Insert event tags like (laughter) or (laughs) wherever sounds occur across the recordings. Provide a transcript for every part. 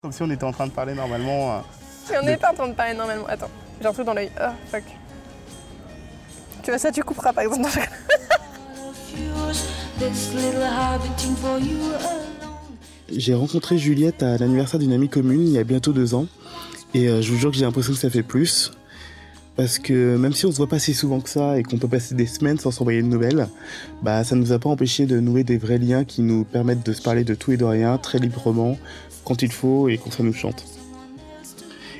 Comme si on était en train de parler normalement. euh. Mais on n'est pas en train de parler normalement. Attends, j'ai un truc dans l'œil. Oh, fuck. Tu vois ça, tu couperas par exemple. J'ai rencontré Juliette à l'anniversaire d'une amie commune il y a bientôt deux ans. Et euh, je vous jure que j'ai l'impression que ça fait plus. Parce que même si on se voit pas si souvent que ça et qu'on peut passer des semaines sans s'envoyer de nouvelles, bah ça nous a pas empêché de nouer des vrais liens qui nous permettent de se parler de tout et de rien très librement quand il faut et quand ça nous chante.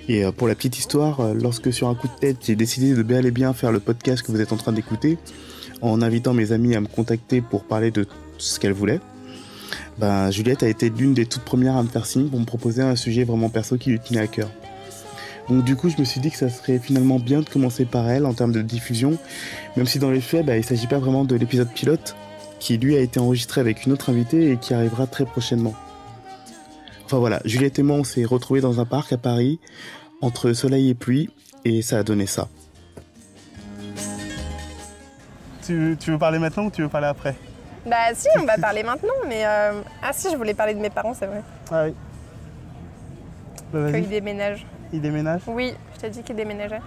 Et euh, pour la petite histoire, euh, lorsque sur un coup de tête j'ai décidé de bel et bien faire le podcast que vous êtes en train d'écouter, en invitant mes amis à me contacter pour parler de ce qu'elles voulaient, ben, Juliette a été l'une des toutes premières à me faire signe pour me proposer un sujet vraiment perso qui lui tenait à cœur. Donc du coup, je me suis dit que ça serait finalement bien de commencer par elle en termes de diffusion, même si dans les faits, bah, il ne s'agit pas vraiment de l'épisode pilote, qui lui a été enregistré avec une autre invitée et qui arrivera très prochainement. Enfin voilà, Juliette et moi, on s'est retrouvés dans un parc à Paris, entre soleil et pluie, et ça a donné ça. Tu, tu veux parler maintenant ou tu veux parler après? Bah si, on va parler maintenant, mais... euh, Ah si, je voulais parler de mes parents, c'est vrai. Ah oui. Bah, Qu'ils déménagent. ils déménagent. Oui, je t'ai dit qu'ils déménageaient.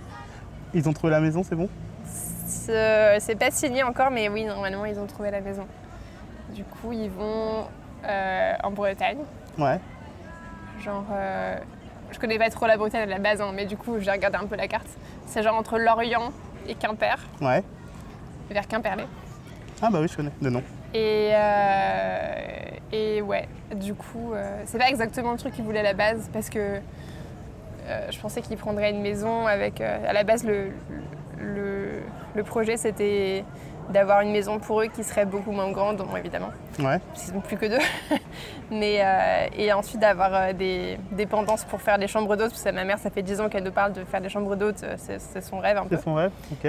Ils ont trouvé la maison, c'est bon? C'est c'est pas signé encore, mais oui, normalement, ils ont trouvé la maison. Du coup, ils vont euh, en Bretagne. Ouais. Genre, euh, je connais pas trop la Bretagne à la base, hein, mais du coup, j'ai regardé un peu la carte. C'est genre entre Lorient et Quimper, Ouais. vers Quimperlé. Ah bah oui, je connais, de nom. Et, euh, et ouais, du coup, euh, c'est pas exactement le truc qu'ils voulaient à la base parce que euh, je pensais qu'ils prendraient une maison avec. à la base, le, le, le projet c'était d'avoir une maison pour eux qui serait beaucoup moins grande, bon, évidemment, Ouais. sont plus que deux. (laughs) Mais, euh, et ensuite d'avoir euh, des dépendances pour faire des chambres d'hôtes, parce que ma mère, ça fait 10 ans qu'elle nous parle de faire des chambres d'hôtes, euh, c'est son rêve un peu. C'est son rêve Ok.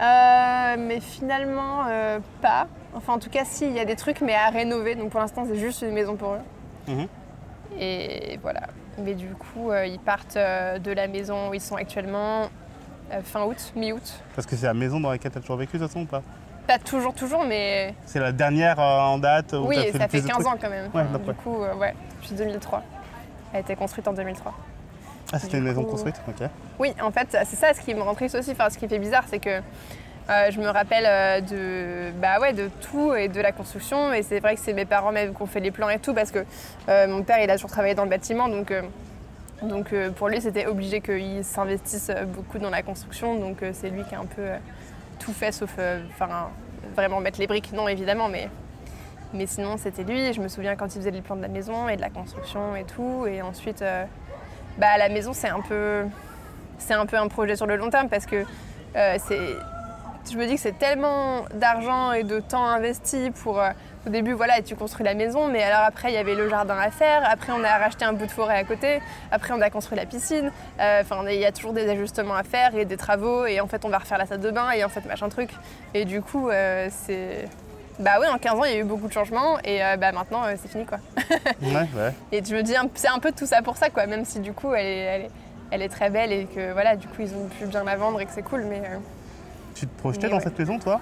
Euh, mais finalement, euh, pas. Enfin, en tout cas, si, il y a des trucs, mais à rénover. Donc pour l'instant, c'est juste une maison pour eux. Mhm. Et voilà. Mais du coup, ils partent de la maison où ils sont actuellement fin août, mi-août. Parce que c'est la maison dans laquelle tu as toujours vécu, de toute façon, ou pas? Pas toujours, toujours, mais C'est la dernière euh, en date où oui, fait ça fait de 15 trucs ans quand même. Ouais, du coup, euh, ouais, depuis 2003. Elle a été construite en 2003. Ah, c'était une maison construite Ok. Oui, en fait, c'est ça ce qui me rend triste aussi. Enfin, ce qui fait bizarre, c'est que euh, je me rappelle euh, de, bah ouais, de tout et de la construction. Et c'est vrai que c'est mes parents même qui ont fait les plans et tout, parce que euh, mon père, il a toujours travaillé dans le bâtiment. Donc, donc pour lui, c'était obligé qu'il s'investisse beaucoup dans la construction. Donc c'est lui qui a un peu tout fait, sauf euh, vraiment mettre les briques, non, évidemment, mais. Mais sinon, c'était lui. Je me souviens quand il faisait les plans de la maison et de la construction et tout. Et ensuite, euh, bah, la maison, c'est un peu c'est un peu un projet sur le long terme parce que euh, c'est je me dis que c'est tellement d'argent et de temps investi pour euh, au début voilà tu construis la maison mais alors après il y avait le jardin à faire après on a racheté un bout de forêt à côté après on a construit la piscine Euh, enfin il y a toujours des ajustements à faire et des travaux et en fait on va refaire la salle de bain et en fait machin truc et du coup euh, c'est bah oui en 15 ans il y a eu beaucoup de changements et bah maintenant c'est fini quoi (laughs) Ouais, ouais. et je me dis, c'est un peu tout ça pour ça, quoi. Même si du coup, elle est, elle est, elle est très belle et que voilà, du coup, ils ont pu bien la vendre et que c'est cool. Mais Tu te projetais Mais dans ouais. cette maison, toi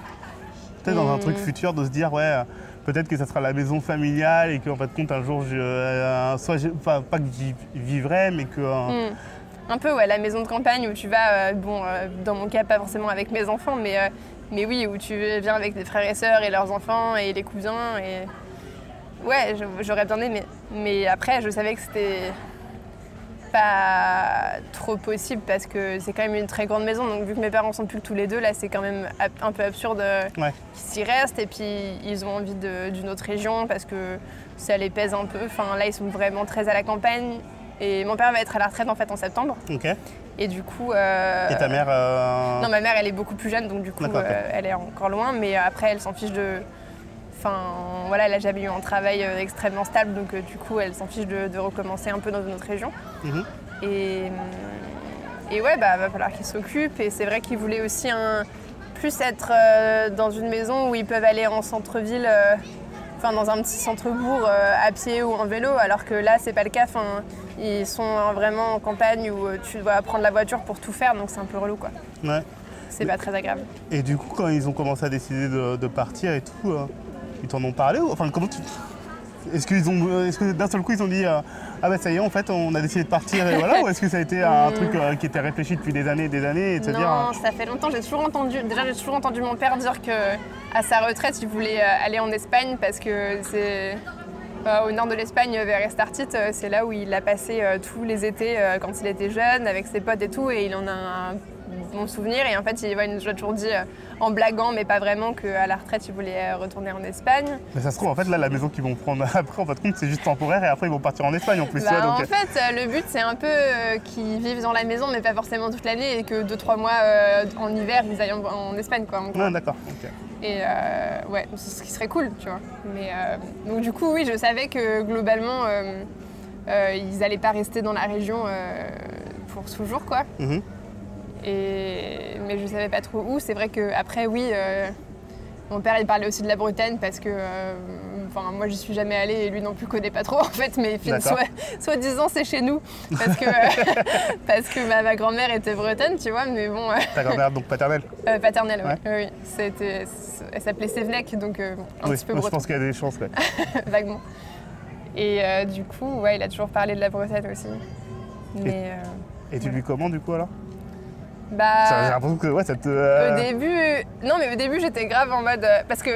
Peut-être dans un truc futur de se dire, ouais, euh, peut-être que ça sera la maison familiale et qu'en fait, compte, un jour, je, euh, soit pas que j'y vivrai, mais que. euh, hmm. un peu, ouais, la maison de campagne où tu vas, euh, bon, euh, dans mon cas, pas forcément avec mes enfants, mais, euh, mais oui, où tu viens avec des frères et sœurs et leurs enfants et les cousins. Et... Ouais, j'aurais bien aimé. Mais après, je savais que c'était pas trop possible parce que c'est quand même une très grande maison. Donc, vu que mes parents sont plus que tous les deux, là, c'est quand même un peu absurde euh, Ouais. qu'ils s'y restent. Et puis, ils ont envie d'une autre région parce que ça les pèse un peu. Enfin, là, ils sont vraiment très à la campagne. Et mon père va être à la retraite en fait en septembre. Et du coup. euh, Et ta mère. euh, Non, ma mère, elle est beaucoup plus jeune, donc du coup, euh, elle est encore loin. Mais après, elle s'en fiche de. Enfin, voilà, elle a jamais eu un travail euh, extrêmement stable, donc euh, du coup, elle s'en fiche de, de recommencer un peu dans une autre région. Mhm. Et, hum, et ouais, bah, va falloir qu'ils s'occupent. Et c'est vrai qu'ils voulaient aussi un, plus être euh, dans une maison où ils peuvent aller en centre-ville, euh, enfin dans un petit centre-bourg euh, à pied ou en vélo, alors que là, c'est pas le cas. Enfin, ils sont euh, vraiment en campagne où euh, tu dois prendre la voiture pour tout faire, donc c'est un peu relou, quoi. Ouais. C'est pas très agréable. Et du coup, quand ils ont commencé à décider de, de partir et tout, euh, ils t'en ont parlé ou... Enfin, comment tu. Est-ce qu'ils ont, est-ce que d'un seul coup ils ont dit euh, ah bah ça y est en fait on a décidé de partir et voilà ou est-ce que ça a été un (laughs) truc euh, qui était réfléchi depuis des années et des années et de se non, dire euh, ça fait longtemps. J'ai toujours entendu. Déjà, j'ai toujours entendu mon père dire que à sa retraite, il voulait aller en Espagne parce que c'est euh, au nord de l'Espagne, vers Estartit. C'est là où il a passé tous les étés quand il était jeune, avec ses potes et tout, et il en a un bon souvenir. Et en fait, il, ouais, il nous a toujours dit, euh, en blaguant, mais pas vraiment, qu'à la retraite, il voulait euh, retourner en Espagne. mais ça se trouve en fait là la maison qu'ils vont prendre (laughs) après en fait compte c'est juste temporaire et après ils vont partir en Espagne en plus Bah, en donc, euh, fait, le but, c'est un peu euh, qu'ils vivent dans la maison, mais pas forcément toute l'année, et que 2-3 mois euh, en hiver, ils aillent en, en Espagne, quoi. gros. ouais, d'accord. Et ouais, c'est ce qui serait cool, tu vois. Mais donc du coup, oui, je savais que globalement, ils n'allaient pas rester dans la région pour toujours, quoi. Mhm. Et mais je savais pas trop où. C'est vrai que après, oui, euh, mon père il parlait aussi de la Bretagne parce que, euh, enfin, moi j'y suis jamais allée et lui non plus connaît pas trop (laughs) en fait. Mais fin- D'accord. soit, soit disant c'est chez nous parce que (laughs) parce que ma, ma grand-mère était bretonne, tu vois. Mais bon. euh, ta grand-mère donc paternelle (laughs) euh, paternelle, ouais. Ouais. oui. oui. C'était, elle s'appelait Sévlec, donc un oui petit peu moi, je breton, pense qu'il y a des chances ouais. vaguement. Et euh, du coup, ouais, il a toujours parlé de la Bretagne aussi. Mais euh, et tu lui comment du coup alors? Bah, j'ai l'impression que ouais ça te euh, au début, non, mais au début, j'étais grave en mode euh, parce que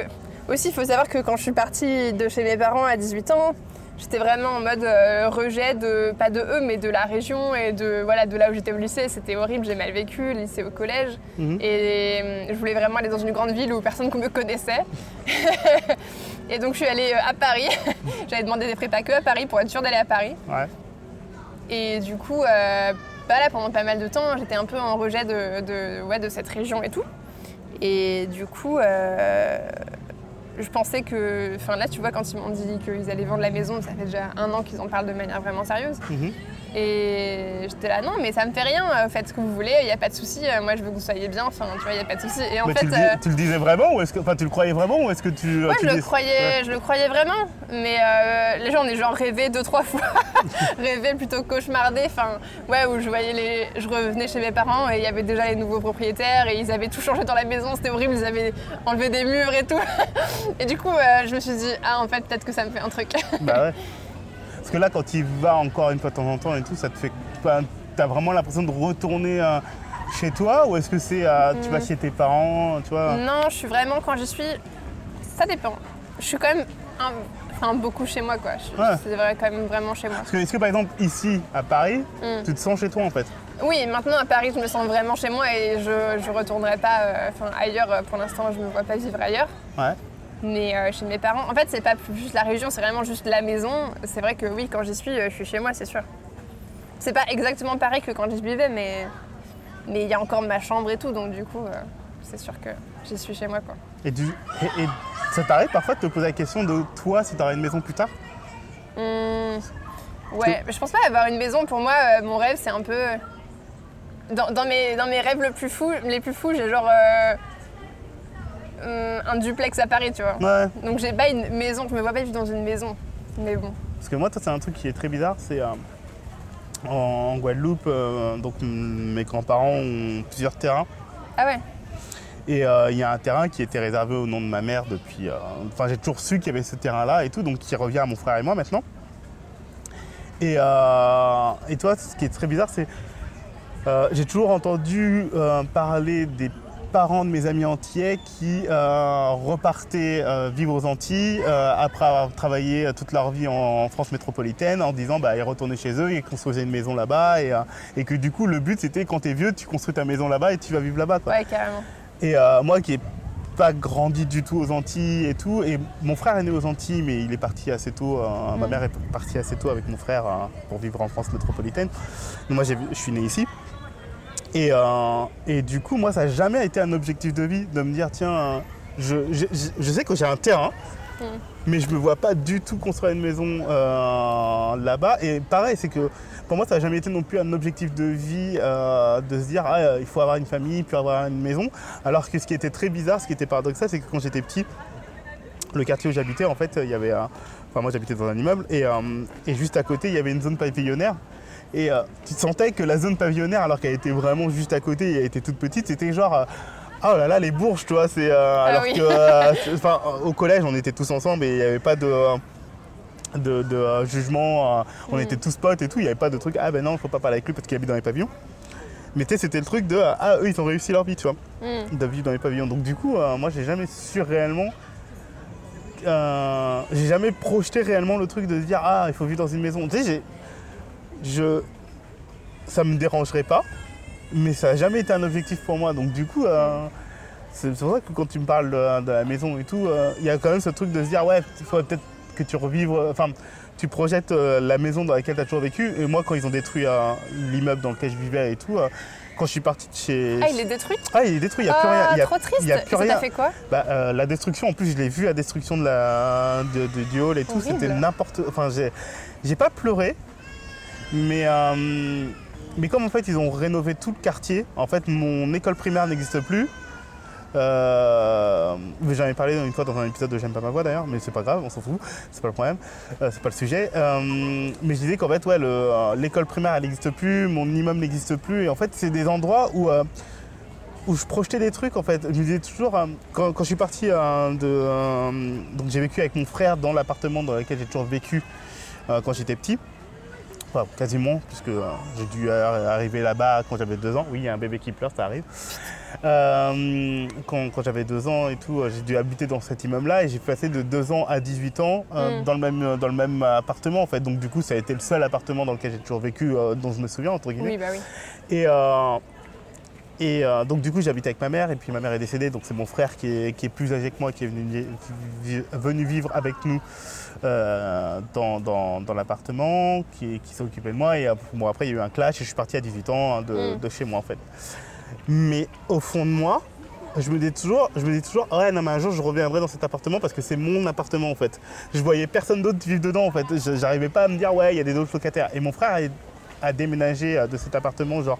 aussi, il faut savoir que quand je suis partie de chez mes parents à 18 ans. J'étais vraiment en mode euh, rejet de pas de eux mais de la région et de voilà de là où j'étais au lycée. C'était horrible j'ai mal vécu lycée au collège. Mhm. et je voulais vraiment aller dans une grande ville où personne ne me connaissait. (laughs) Et donc je suis allée à Paris. (laughs) J'avais demandé des prépas que à Paris pour être sûre d'aller à Paris. Ouais. Et du coup euh, pendant pas mal de temps j'étais un peu en rejet de, de cette région et tout et du coup euh, je pensais que, enfin là tu vois quand ils m'ont dit qu'ils allaient vendre la maison, ça fait déjà un an qu'ils en parlent de manière vraiment sérieuse. Mhm. Et j'étais là non mais ça me fait rien, euh, faites ce que vous voulez, il n'y a pas de souci, euh, moi je veux que vous soyez bien, enfin tu vois il n'y a pas de souci. Et en Mais fait, tu, le dis- euh, tu le disais vraiment ou est-ce que enfin tu le croyais vraiment ou est-ce que tu Ouais, tu je le croyais, Ouais. je le croyais vraiment, mais euh, les gens, on est genre rêvé deux trois fois, (laughs) rêvé plutôt cauchemardé. Enfin, ouais, où je voyais les, je revenais chez mes parents et il y avait déjà les nouveaux propriétaires et ils avaient tout changé dans la maison, c'était horrible, ils avaient enlevé des murs et tout. (laughs) Et du coup, euh, je me suis dit ah en fait peut-être que ça me fait un truc. Bah ouais. (laughs) Parce que là, quand tu y vas encore une fois de temps en temps et tout, ça te fait. T'as vraiment l'impression de retourner euh, chez toi ou est-ce que c'est. euh, tu vas Mm. chez tes parents, tu vois? Non, je suis vraiment quand j'y suis, ça dépend. Je suis quand même un- enfin, beaucoup chez moi quoi. Je- Ouais. C'est vrai quand même vraiment chez moi. Parce que est-ce que par exemple, ici, à Paris, Mm. tu te sens chez toi en fait? Oui, maintenant à Paris, je me sens vraiment chez moi et je ne retournerai pas euh, enfin, ailleurs. Pour l'instant, je ne me vois pas vivre ailleurs. Ouais. Mais euh, chez mes parents, en fait, c'est pas juste la région, c'est vraiment juste la maison. C'est vrai que oui, quand j'y suis, euh, je suis chez moi, c'est sûr. C'est pas exactement pareil que quand j'y vivais, mais mais il y a encore ma chambre et tout, donc du coup, euh, c'est sûr que j'y suis chez moi, quoi. Et, du... et, et ça t'arrive parfois de te poser la question de toi si t'aurais une maison plus tard? Hum, ouais, je pense pas avoir une maison. Pour moi, euh, mon rêve, c'est un peu. Dans, dans mes, dans mes rêves le plus fous, les plus fous, j'ai genre euh, un duplex à Paris, tu vois. Ouais. Donc j'ai pas une maison, je me vois pas vivre dans une maison. Mais bon. Parce que moi, ça, c'est un truc qui est très bizarre. C'est euh, en, Guadeloupe, euh, donc mes grands-parents ont plusieurs terrains. Ah ouais Et euh, il y a un terrain qui était réservé au nom de ma mère depuis. euh, Enfin, j'ai toujours su qu'il y avait ce terrain-là et tout, donc qui revient à mon frère et moi maintenant. Et, euh, et toi, ce qui est très bizarre, c'est. euh, j'ai toujours entendu euh, parler des parents de mes amis antillais qui euh, repartaient euh, vivre aux Antilles euh, après avoir travaillé toute leur vie en, en France métropolitaine en disant bah ils retournaient chez eux, ils construisaient une maison là-bas et, et que du coup le but c'était quand t'es vieux tu construis ta maison là-bas et tu vas vivre là-bas quoi. Ouais, carrément. Et moi qui n'ai pas grandi du tout aux Antilles et tout, et mon frère est né aux Antilles, mais il est parti assez tôt, ma Mm. mère est partie assez tôt avec mon frère pour vivre en France métropolitaine. Donc moi je suis né ici. Et, euh, et du coup, moi ça n'a jamais été un objectif de vie de me dire tiens, euh, je, je- je- je sais que j'ai un terrain. Mm. Mais je me vois pas du tout construire une maison euh, là-bas. Et pareil, c'est que pour moi, ça n'a jamais été non plus un objectif de vie euh, de se dire ah, il faut avoir une famille, puis avoir une maison. Alors que ce qui était très bizarre, ce qui était paradoxal, c'est que quand j'étais petit, le quartier où j'habitais, en fait, il y avait. Enfin, moi, j'habitais dans un immeuble et, et juste à côté, il y avait une zone pavillonnaire. Et euh, tu sentais que la zone pavillonnaire, alors qu'elle était vraiment juste à côté et elle était toute petite, c'était genre. euh, Oh là là, les bourges, tu vois, c'est. euh, alors oui. que. Enfin, au collège, on était tous ensemble et il n'y avait pas de. de, de, euh, jugement. euh, on Mm. était tous potes et tout. Il n'y avait pas de truc, ah ben non, faut pas parler avec lui parce qu'il habite dans les pavillons. Mais tu sais, c'était le truc de, euh, ah eux, ils ont réussi leur vie, tu vois, Mm. de vivre dans les pavillons. Donc du coup, moi, j'ai jamais su réellement. j'ai jamais projeté réellement le truc de se dire, ah, il faut vivre dans une maison. Tu sais, j'ai. Je. Ça me dérangerait pas, mais ça n'a jamais été un objectif pour moi. Donc du coup. euh, c'est pour ça que quand tu me parles de, de la maison et tout, euh, il y a quand même ce truc de se dire ouais, il faudrait peut-être que tu revives, euh, enfin, tu projettes euh, la maison dans laquelle tu as toujours vécu. Et moi, quand ils ont détruit l'immeuble dans lequel je vivais et tout, quand je suis parti de chez. Ah, il est détruit? Ah, il est détruit, il n'y a plus rien. Il y a, trop triste. y a plus rien. t'a fait quoi? Bah, la destruction, en plus, je l'ai vu, la destruction de la, de, du hall et tout, c'était n'importe. Enfin, j'ai, j'ai pas pleuré, mais, euh, mais comme en fait, ils ont rénové tout le quartier, en fait, mon école primaire n'existe plus. Euh, J'en ai parlé une fois dans un épisode de J'aime pas ma voix d'ailleurs, mais c'est pas grave, on s'en fout, c'est pas le problème, euh, c'est pas le sujet. Mais je disais qu'en fait, ouais, le, l'école primaire elle n'existe plus, mon immeuble n'existe plus, et en fait, c'est des endroits où, où je projetais des trucs en fait. Je me disais toujours, quand, quand je suis parti de. donc j'ai vécu avec mon frère dans l'appartement dans lequel j'ai toujours vécu quand j'étais petit. Enfin, quasiment, puisque euh, j'ai dû ar- arriver là-bas quand j'avais deux ans. Oui, il y a un bébé qui pleure, ça arrive. Euh, quand quand j'avais deux ans et tout, euh, j'ai dû habiter dans cet immeuble-là et j'ai passé de deux ans à 18 ans euh, Mm. dans, le même, dans le même appartement en fait. Donc du coup, ça a été le seul appartement dans lequel j'ai toujours vécu, euh, dont je me souviens, entre guillemets. Oui, bah oui. Et, euh, et euh, donc du coup j'habite avec ma mère et puis ma mère est décédée donc c'est mon frère qui est, qui est plus âgé que moi qui est venu, qui vivre avec nous euh, dans, dans- dans l'appartement, qui, qui s'est occupé de moi et euh, bon, après il y a eu un clash et je suis parti à 18 ans hein, de, Mm. de chez moi en fait. Mais au fond de moi, je me dis toujours, je me dis toujours, ouais, non, mais un jour je reviendrai dans cet appartement parce que c'est mon appartement en fait. Je voyais personne d'autre vivre dedans en fait. Je- J'arrivais pas à me dire, ouais, il y a des autres locataires. Et mon frère a, a déménagé de cet appartement genre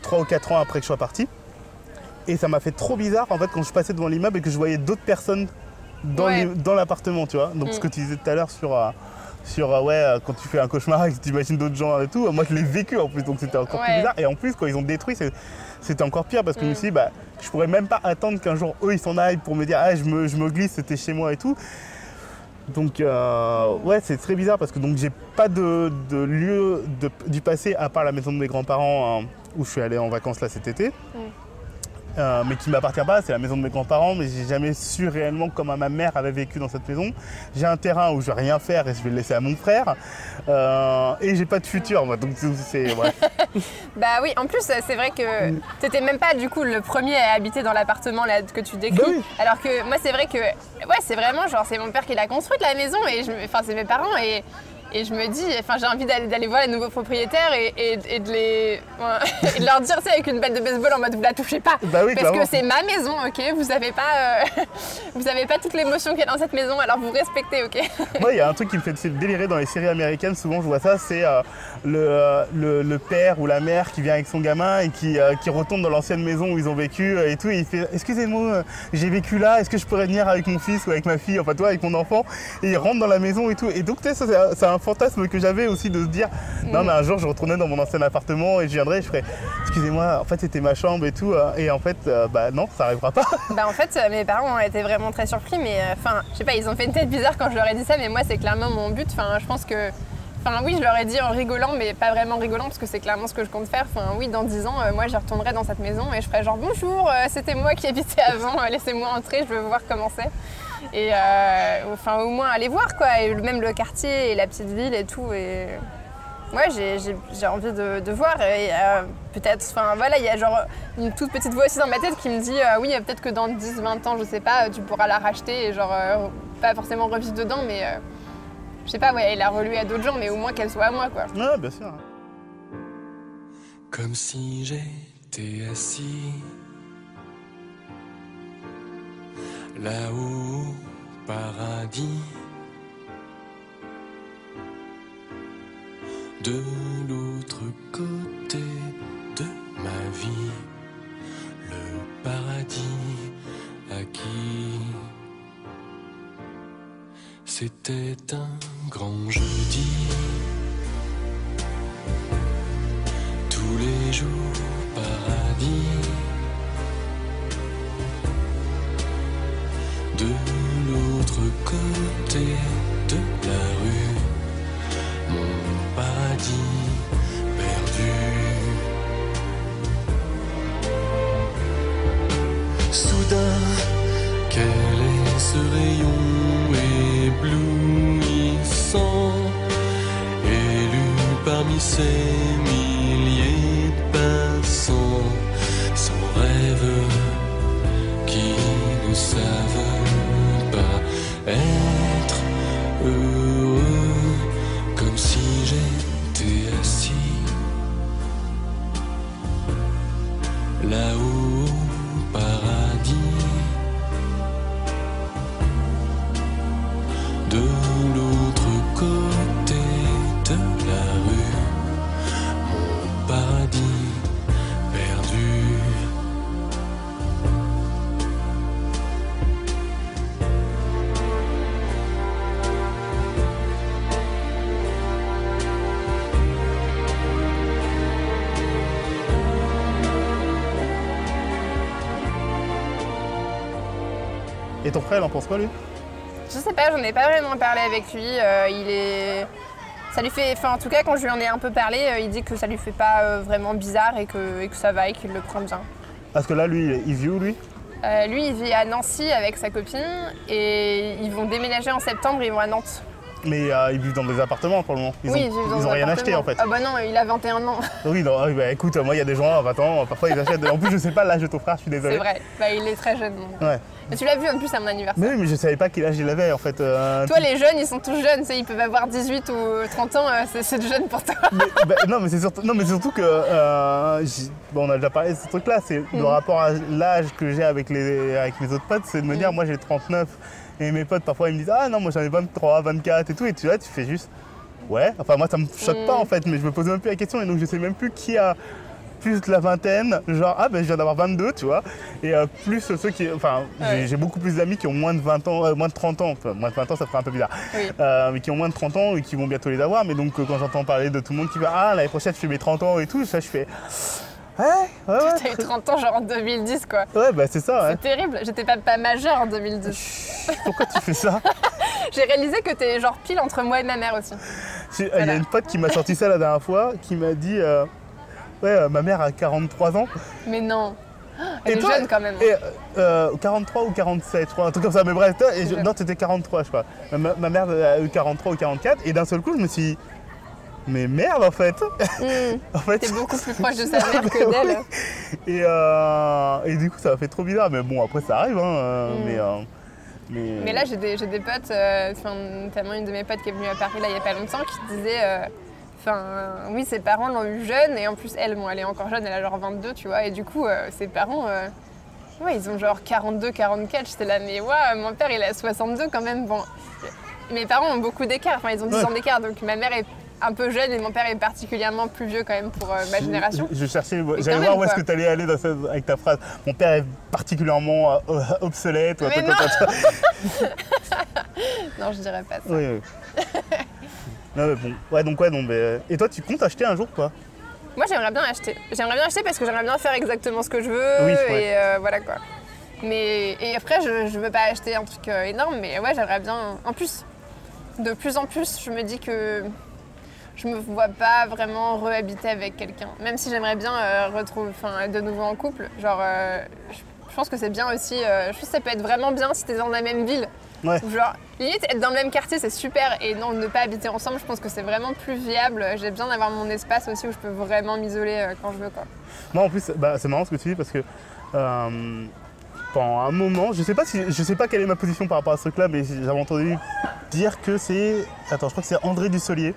3 ou 4 ans après que je sois parti. Et ça m'a fait trop bizarre en fait quand je passais devant l'immeuble et que je voyais d'autres personnes dans Ouais. l'appartement, tu vois. Donc Mm. ce que tu disais tout à l'heure sur. euh, sur euh, ouais, euh, quand tu fais un cauchemar et que tu imagines d'autres gens et tout, moi je l'ai vécu en plus, donc c'était encore plus bizarre. Et en plus, quand ils ont détruit, c'était encore pire parce que je me Mm. suis dit, bah, je pourrais même pas attendre qu'un jour eux ils s'en aillent pour me dire, ah, je me, je me glisse, c'était chez moi et tout. Donc, ouais, c'est très bizarre parce que donc j'ai pas de, de lieu de- du passé à part la maison de mes grands-parents hein, où je suis allé en vacances là cet été. Euh, mais qui m'appartient pas, c'est la maison de mes grands-parents, mais j'ai jamais su réellement comment ma mère avait vécu dans cette maison. J'ai un terrain où je vais rien faire et je vais le laisser à mon frère. Euh, et j'ai pas de futur, moi, donc c'est-. Ouais. (laughs) Bah oui, en plus, c'est vrai que t'étais même pas du coup le premier à habiter dans l'appartement là que tu décris. Bah oui. Alors que moi, c'est vrai que ouais, c'est vraiment genre c'est mon père qui l'a construite la maison et je, enfin c'est mes parents et et je me dis, enfin j'ai envie d'aller d'aller voir les nouveaux propriétaires et, et- et de les (laughs) et de leur dire ça avec une batte de baseball en mode vous la touchez pas. Bah oui, Parce clairement. que c'est ma maison, ok? Vous avez pas, euh, (laughs) vous avez pas toute l'émotion qu'il y a dans cette maison, alors vous respectez, ok? (laughs) Moi, il y a un truc qui me fait délirer dans les séries américaines, souvent je vois ça, c'est euh, le, euh, le- le père ou la mère qui vient avec son gamin et qui, qui retourne dans l'ancienne maison où ils ont vécu et tout, et il fait Excusez-moi, j'ai vécu là, est-ce que je pourrais venir avec mon fils ou avec ma fille, enfin toi, avec mon enfant? Et il rentre dans la maison et tout. Et donc, tu sais, ça, c'est un- c'est un fantasme que j'avais aussi de se dire Non, mais un jour, je retournais dans mon ancien appartement et je viendrais, je ferais Excusez-moi, en fait, c'était ma chambre et tout, euh, et en fait, euh, bah non, ça arrivera pas. (laughs) Bah en fait, euh, mes parents ont été vraiment très surpris, mais euh, enfin, je sais pas, ils ont fait une tête bizarre quand je leur ai dit ça, mais moi c'est clairement mon but. Enfin, je pense que, enfin oui, je leur ai dit en rigolant, mais pas vraiment rigolant parce que c'est clairement ce que je compte faire. Enfin oui, dans 10 ans, euh, moi j'y retournerai dans cette maison et je ferai genre bonjour, euh, c'était moi qui habitais (laughs) avant, euh, laissez-moi entrer, je veux voir comment c'est. Et euh, enfin au moins aller voir quoi, et même le quartier et la petite ville et tout. Et Ouais, j'ai- j'ai j'ai envie de, de voir et euh, peut-être, enfin voilà, il y a genre une toute petite voix aussi dans ma tête qui me dit euh, oui, peut-être que dans 10-20 ans, je sais pas, tu pourras la racheter et genre euh, pas forcément revivre dedans, mais euh, je sais pas, ouais, et la reluer à d'autres gens, mais au moins qu'elle soit à moi quoi. Ouais, bien sûr. Comme si j'étais assis là-haut au paradis. De l'autre côté de ma vie, le paradis acquis. C'était un grand jeudi. tous les jours paradis. de l'autre côté de la rue, mon paradis perdu. Soudain, quel est ce rayon éblouissant, élu parmi ces milliers? Ton frère, il en pense quoi lui? Je sais pas, j'en ai pas vraiment parlé avec lui. euh, il est. Ça lui fait. Enfin, en tout cas, quand je lui en ai un peu parlé, euh, il dit que ça lui fait pas euh, vraiment bizarre et que, et que ça va et qu'il le prend bien. Parce que là, lui, il vit où lui? Lui, il vit à Nancy avec sa copine et ils vont déménager en septembre, ils vont à Nantes. Mais euh, ils vivent dans des appartements pour le moment. Ils oui, ont, ils vivent dans ils ont un rien acheté en fait. Ah bah non, il a 21 ans, (laughs) Oui, non, bah, écoute, moi il y a des gens à 20 ans, parfois ils achètent. En plus, je sais pas l'âge de ton frère, je suis désolé. c'est vrai. Bah, il est très jeune. donc. Ouais. Mais tu l'as vu en plus à mon anniversaire. Mais oui, mais je savais pas quel âge il avait en fait. euh, Toi, les jeunes, ils sont tous jeunes, ils peuvent avoir 18 ou 30 ans, euh, c'est- jeune pour toi. mais- bah, non, mais c'est surtout, non, mais c'est surtout que. euh, bon, on a déjà parlé de ce truc-là, c'est le Mm. rapport à l'âge que j'ai avec, les, avec mes autres potes, c'est de me Mm. dire, moi j'ai 39 et mes potes parfois ils me disent, ah non, moi j'en ai 23, 24 et tout, et tu vois, tu fais juste. Ouais, enfin moi ça me choque Mm. pas en fait, mais je me pose même plus la question et donc je sais même plus qui a plus de la vingtaine, genre ah ben je viens d'avoir 22 tu vois, et euh, plus ceux qui, enfin j'ai- Ouais. j'ai beaucoup plus d'amis qui ont moins de 20 ans, euh, moins de 30 ans, enfin moins de 20 ans ça ferait un peu bizarre, Oui. euh, mais qui ont moins de 30 ans et qui vont bientôt les avoir, mais donc quand j'entends parler de tout le monde qui va ah l'année prochaine je fais mes 30 ans et tout, ça je fais ouais ouais ouais, T'as eu 30 ans, genre en 2010, quoi. ouais bah c'est ça, ouais. C'est terrible. J'étais pas, pas majeure en 2010. pourquoi tu fais ça? (laughs) J'ai réalisé que t'es genre pile entre moi et ma mère aussi. Il y a une pote qui m'a sorti ça la dernière fois, qui m'a dit euh, ouais euh, ma mère a 43 ans. Mais non. Elle Et est toi jeune quand même. Et euh, 43 ou 47, je crois, un truc comme ça. Mais bref, toi, et je- non, c'était 43, je crois. Ma, ma mère a eu 43 ou 44, et d'un seul coup, je me suis dit, mais merde, en fait. Hmm. (laughs) en fait. T'es beaucoup plus proche de sa (laughs) mère que d'elle. Et, euh, et du coup, ça m'a fait trop bizarre. Mais bon, après, ça arrive, hein. euh, Mm. Mais, euh, mais, Mais là, j'ai des, j'ai des potes, euh, enfin, notamment une de mes potes qui est venue à Paris là il y a pas longtemps, qui disait, euh, enfin, oui, ses parents l'ont eu jeune, et en plus, elle, bon, elle est encore jeune, elle a genre 22, tu vois, et du coup, euh, ses parents, euh, ouais, ils ont genre 42, 44, j'étais là, mais ouais, mon père, il a 62 quand même, bon. Mes parents ont beaucoup d'écart, enfin, ils ont 10 Ouais. ans d'écart, donc ma mère est un peu jeune et mon père est particulièrement plus vieux quand même pour euh, ma génération. Je, je cherchais, j'allais voir où est-ce que tu allais aller dans cette- avec ta phrase. Mon père est particulièrement euh, obsolète. Mais non. (laughs) Non, je dirais pas ça. Oui, oui. (laughs) Non, mais bon. Ouais, donc, ouais, non, mais. euh, Et toi, tu comptes acheter un jour, quoi Moi, j'aimerais bien acheter. J'aimerais bien acheter parce que j'aimerais bien faire exactement ce que je veux. Oui, ouais. Et euh, voilà quoi. Mais et après, je, je veux pas acheter un truc euh, énorme, mais ouais, j'aimerais bien. En plus, de plus en plus, je me dis que je me vois pas vraiment rehabiter avec quelqu'un. Même si j'aimerais bien euh, retrouver, enfin, être de nouveau en couple. Genre, je, je pense que c'est bien aussi. je pense que ça peut être vraiment bien si t'es dans la même ville. Ouais. Ou Genre, limite, être dans le même quartier, c'est super. Et non, ne pas habiter ensemble, je pense que c'est vraiment plus viable. J'ai besoin d'avoir mon espace aussi où je peux vraiment m'isoler euh, quand je veux. Quoi. Moi, en plus, bah, c'est marrant ce que tu dis parce que. euh, pendant un moment, je sais pas si, je sais pas quelle est ma position par rapport à ce truc-là, mais j'avais entendu dire que c'est, attends, je crois que c'est André Dussolier.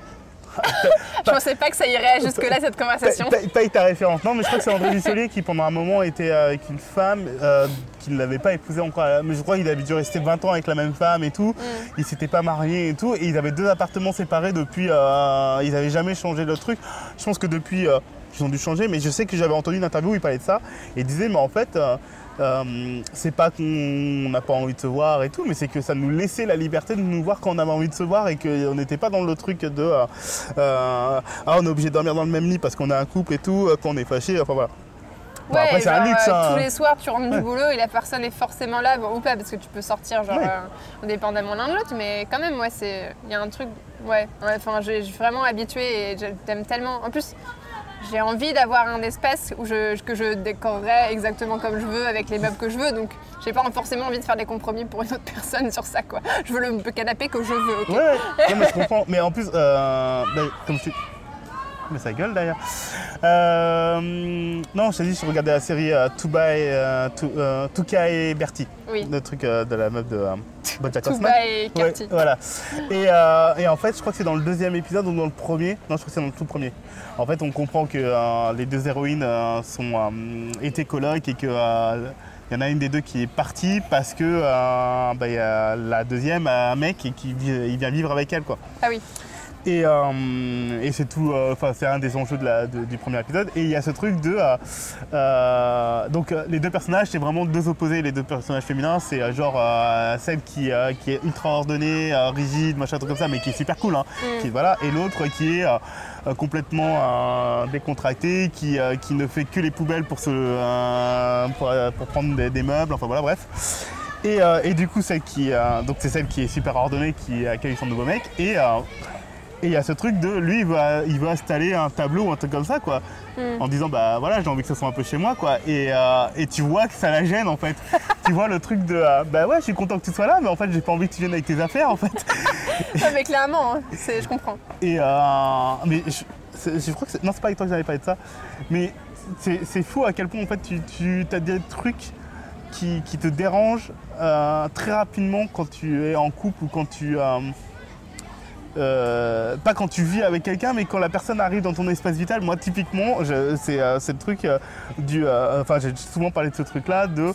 (laughs) Je pensais pas que ça irait jusque-là, cette conversation. Paye ta référence. Non, mais je crois que c'est André Dussolier qui, pendant un moment, était avec une femme euh, qu'il n'avait pas épousée encore. Mais je crois qu'il avait dû rester 20 ans avec la même femme et tout. Mm. Ils s'étaient pas mariés et tout. Et ils avaient deux appartements séparés depuis. euh, ils n'avaient jamais changé le truc. Je pense que depuis, euh, ils ont dû changer. Mais je sais que j'avais entendu une interview où il parlait de ça. Et il disait, mais en fait. euh, euh, c'est pas qu'on n'a pas envie de se voir et tout, mais c'est que ça nous laissait la liberté de nous voir quand on avait envie de se voir et qu'on n'était pas dans le truc de euh, ah on est obligé de dormir dans le même lit parce qu'on est un couple et tout, qu'on est fâché, enfin voilà. Bon, Ouais, après c'est un luxe. euh, hein. Tous les soirs, tu rentres du boulot et la personne est forcément là, bon, ou pas, parce que tu peux sortir, genre, euh, indépendamment l'un de l'autre, mais quand même, ouais, c'est. Il y a un truc. Ouais, enfin, j'ai j'ai vraiment habitué et j'aime tellement. En plus, j'ai envie d'avoir un espace où je, que je décorerais exactement comme je veux, avec les meubles que je veux. Donc, j'ai pas forcément envie de faire des compromis pour une autre personne sur ça, quoi. Je veux le canapé que je veux, ok Ouais, ouais. Non, mais je comprends. Mais en plus, euh, bah, comme tu. (laughs) Mais ça gueule d'ailleurs. Euh, non, je t'ai dit, je regardais la série euh, Tuba et, euh, euh, Tuka et Bertie. Oui. Le truc de la meuf de Bojack Horseman. Et Ouais, Carty. voilà. Et, et en fait, je crois que c'est dans le deuxième épisode ou dans le premier. Non, je crois que c'est dans le tout premier. En fait, on comprend que les deux héroïnes sont étaient colocs et que il y en a une des deux qui est partie parce que bah, il y a la deuxième a un mec et qui il vient vivre avec elle quoi. Ah oui. Et, euh, et c'est tout, euh, enfin c'est un des enjeux de la- de- du premier épisode. Et il y a ce truc de, euh, donc les deux personnages, c'est vraiment deux opposés. Les deux personnages féminins, c'est genre celle qui, qui est ultra ordonnée, rigide, machin, truc comme ça, mais qui est super cool. Hein, Mm. qui, voilà. Et l'autre qui est complètement décontractée, qui, qui ne fait que les poubelles pour, se, pour, pour prendre des, des meubles. Enfin voilà, bref. Et, euh, et du coup, celle qui, euh, donc c'est celle qui est super ordonnée, qui accueille son nouveau mec. Et euh, et il y a ce truc de lui, il veut, il veut installer un tableau ou un truc comme ça, quoi. Mm. En disant, bah voilà, j'ai envie que ça soit un peu chez moi, quoi. Et, euh, et tu vois que ça la gêne, en fait. (laughs) tu vois le truc de, euh, bah ouais, je suis content que tu sois là, mais en fait, j'ai pas envie que tu viennes avec tes affaires, en fait. (laughs) Ouais, mais clairement, hein, je comprends. Et euh, mais je, je crois que c'est, non, c'est pas avec toi que j'avais parlé de ça, mais c'est, c'est fou à quel point en fait tu, tu as des trucs qui, qui te dérangent euh, très rapidement quand tu es en couple ou quand tu euh, euh, pas quand tu vis avec quelqu'un, mais quand la personne arrive dans ton espace vital. Moi, typiquement, c'est, euh, le truc euh, du. euh, Enfin, j'ai souvent parlé de ce truc-là. De,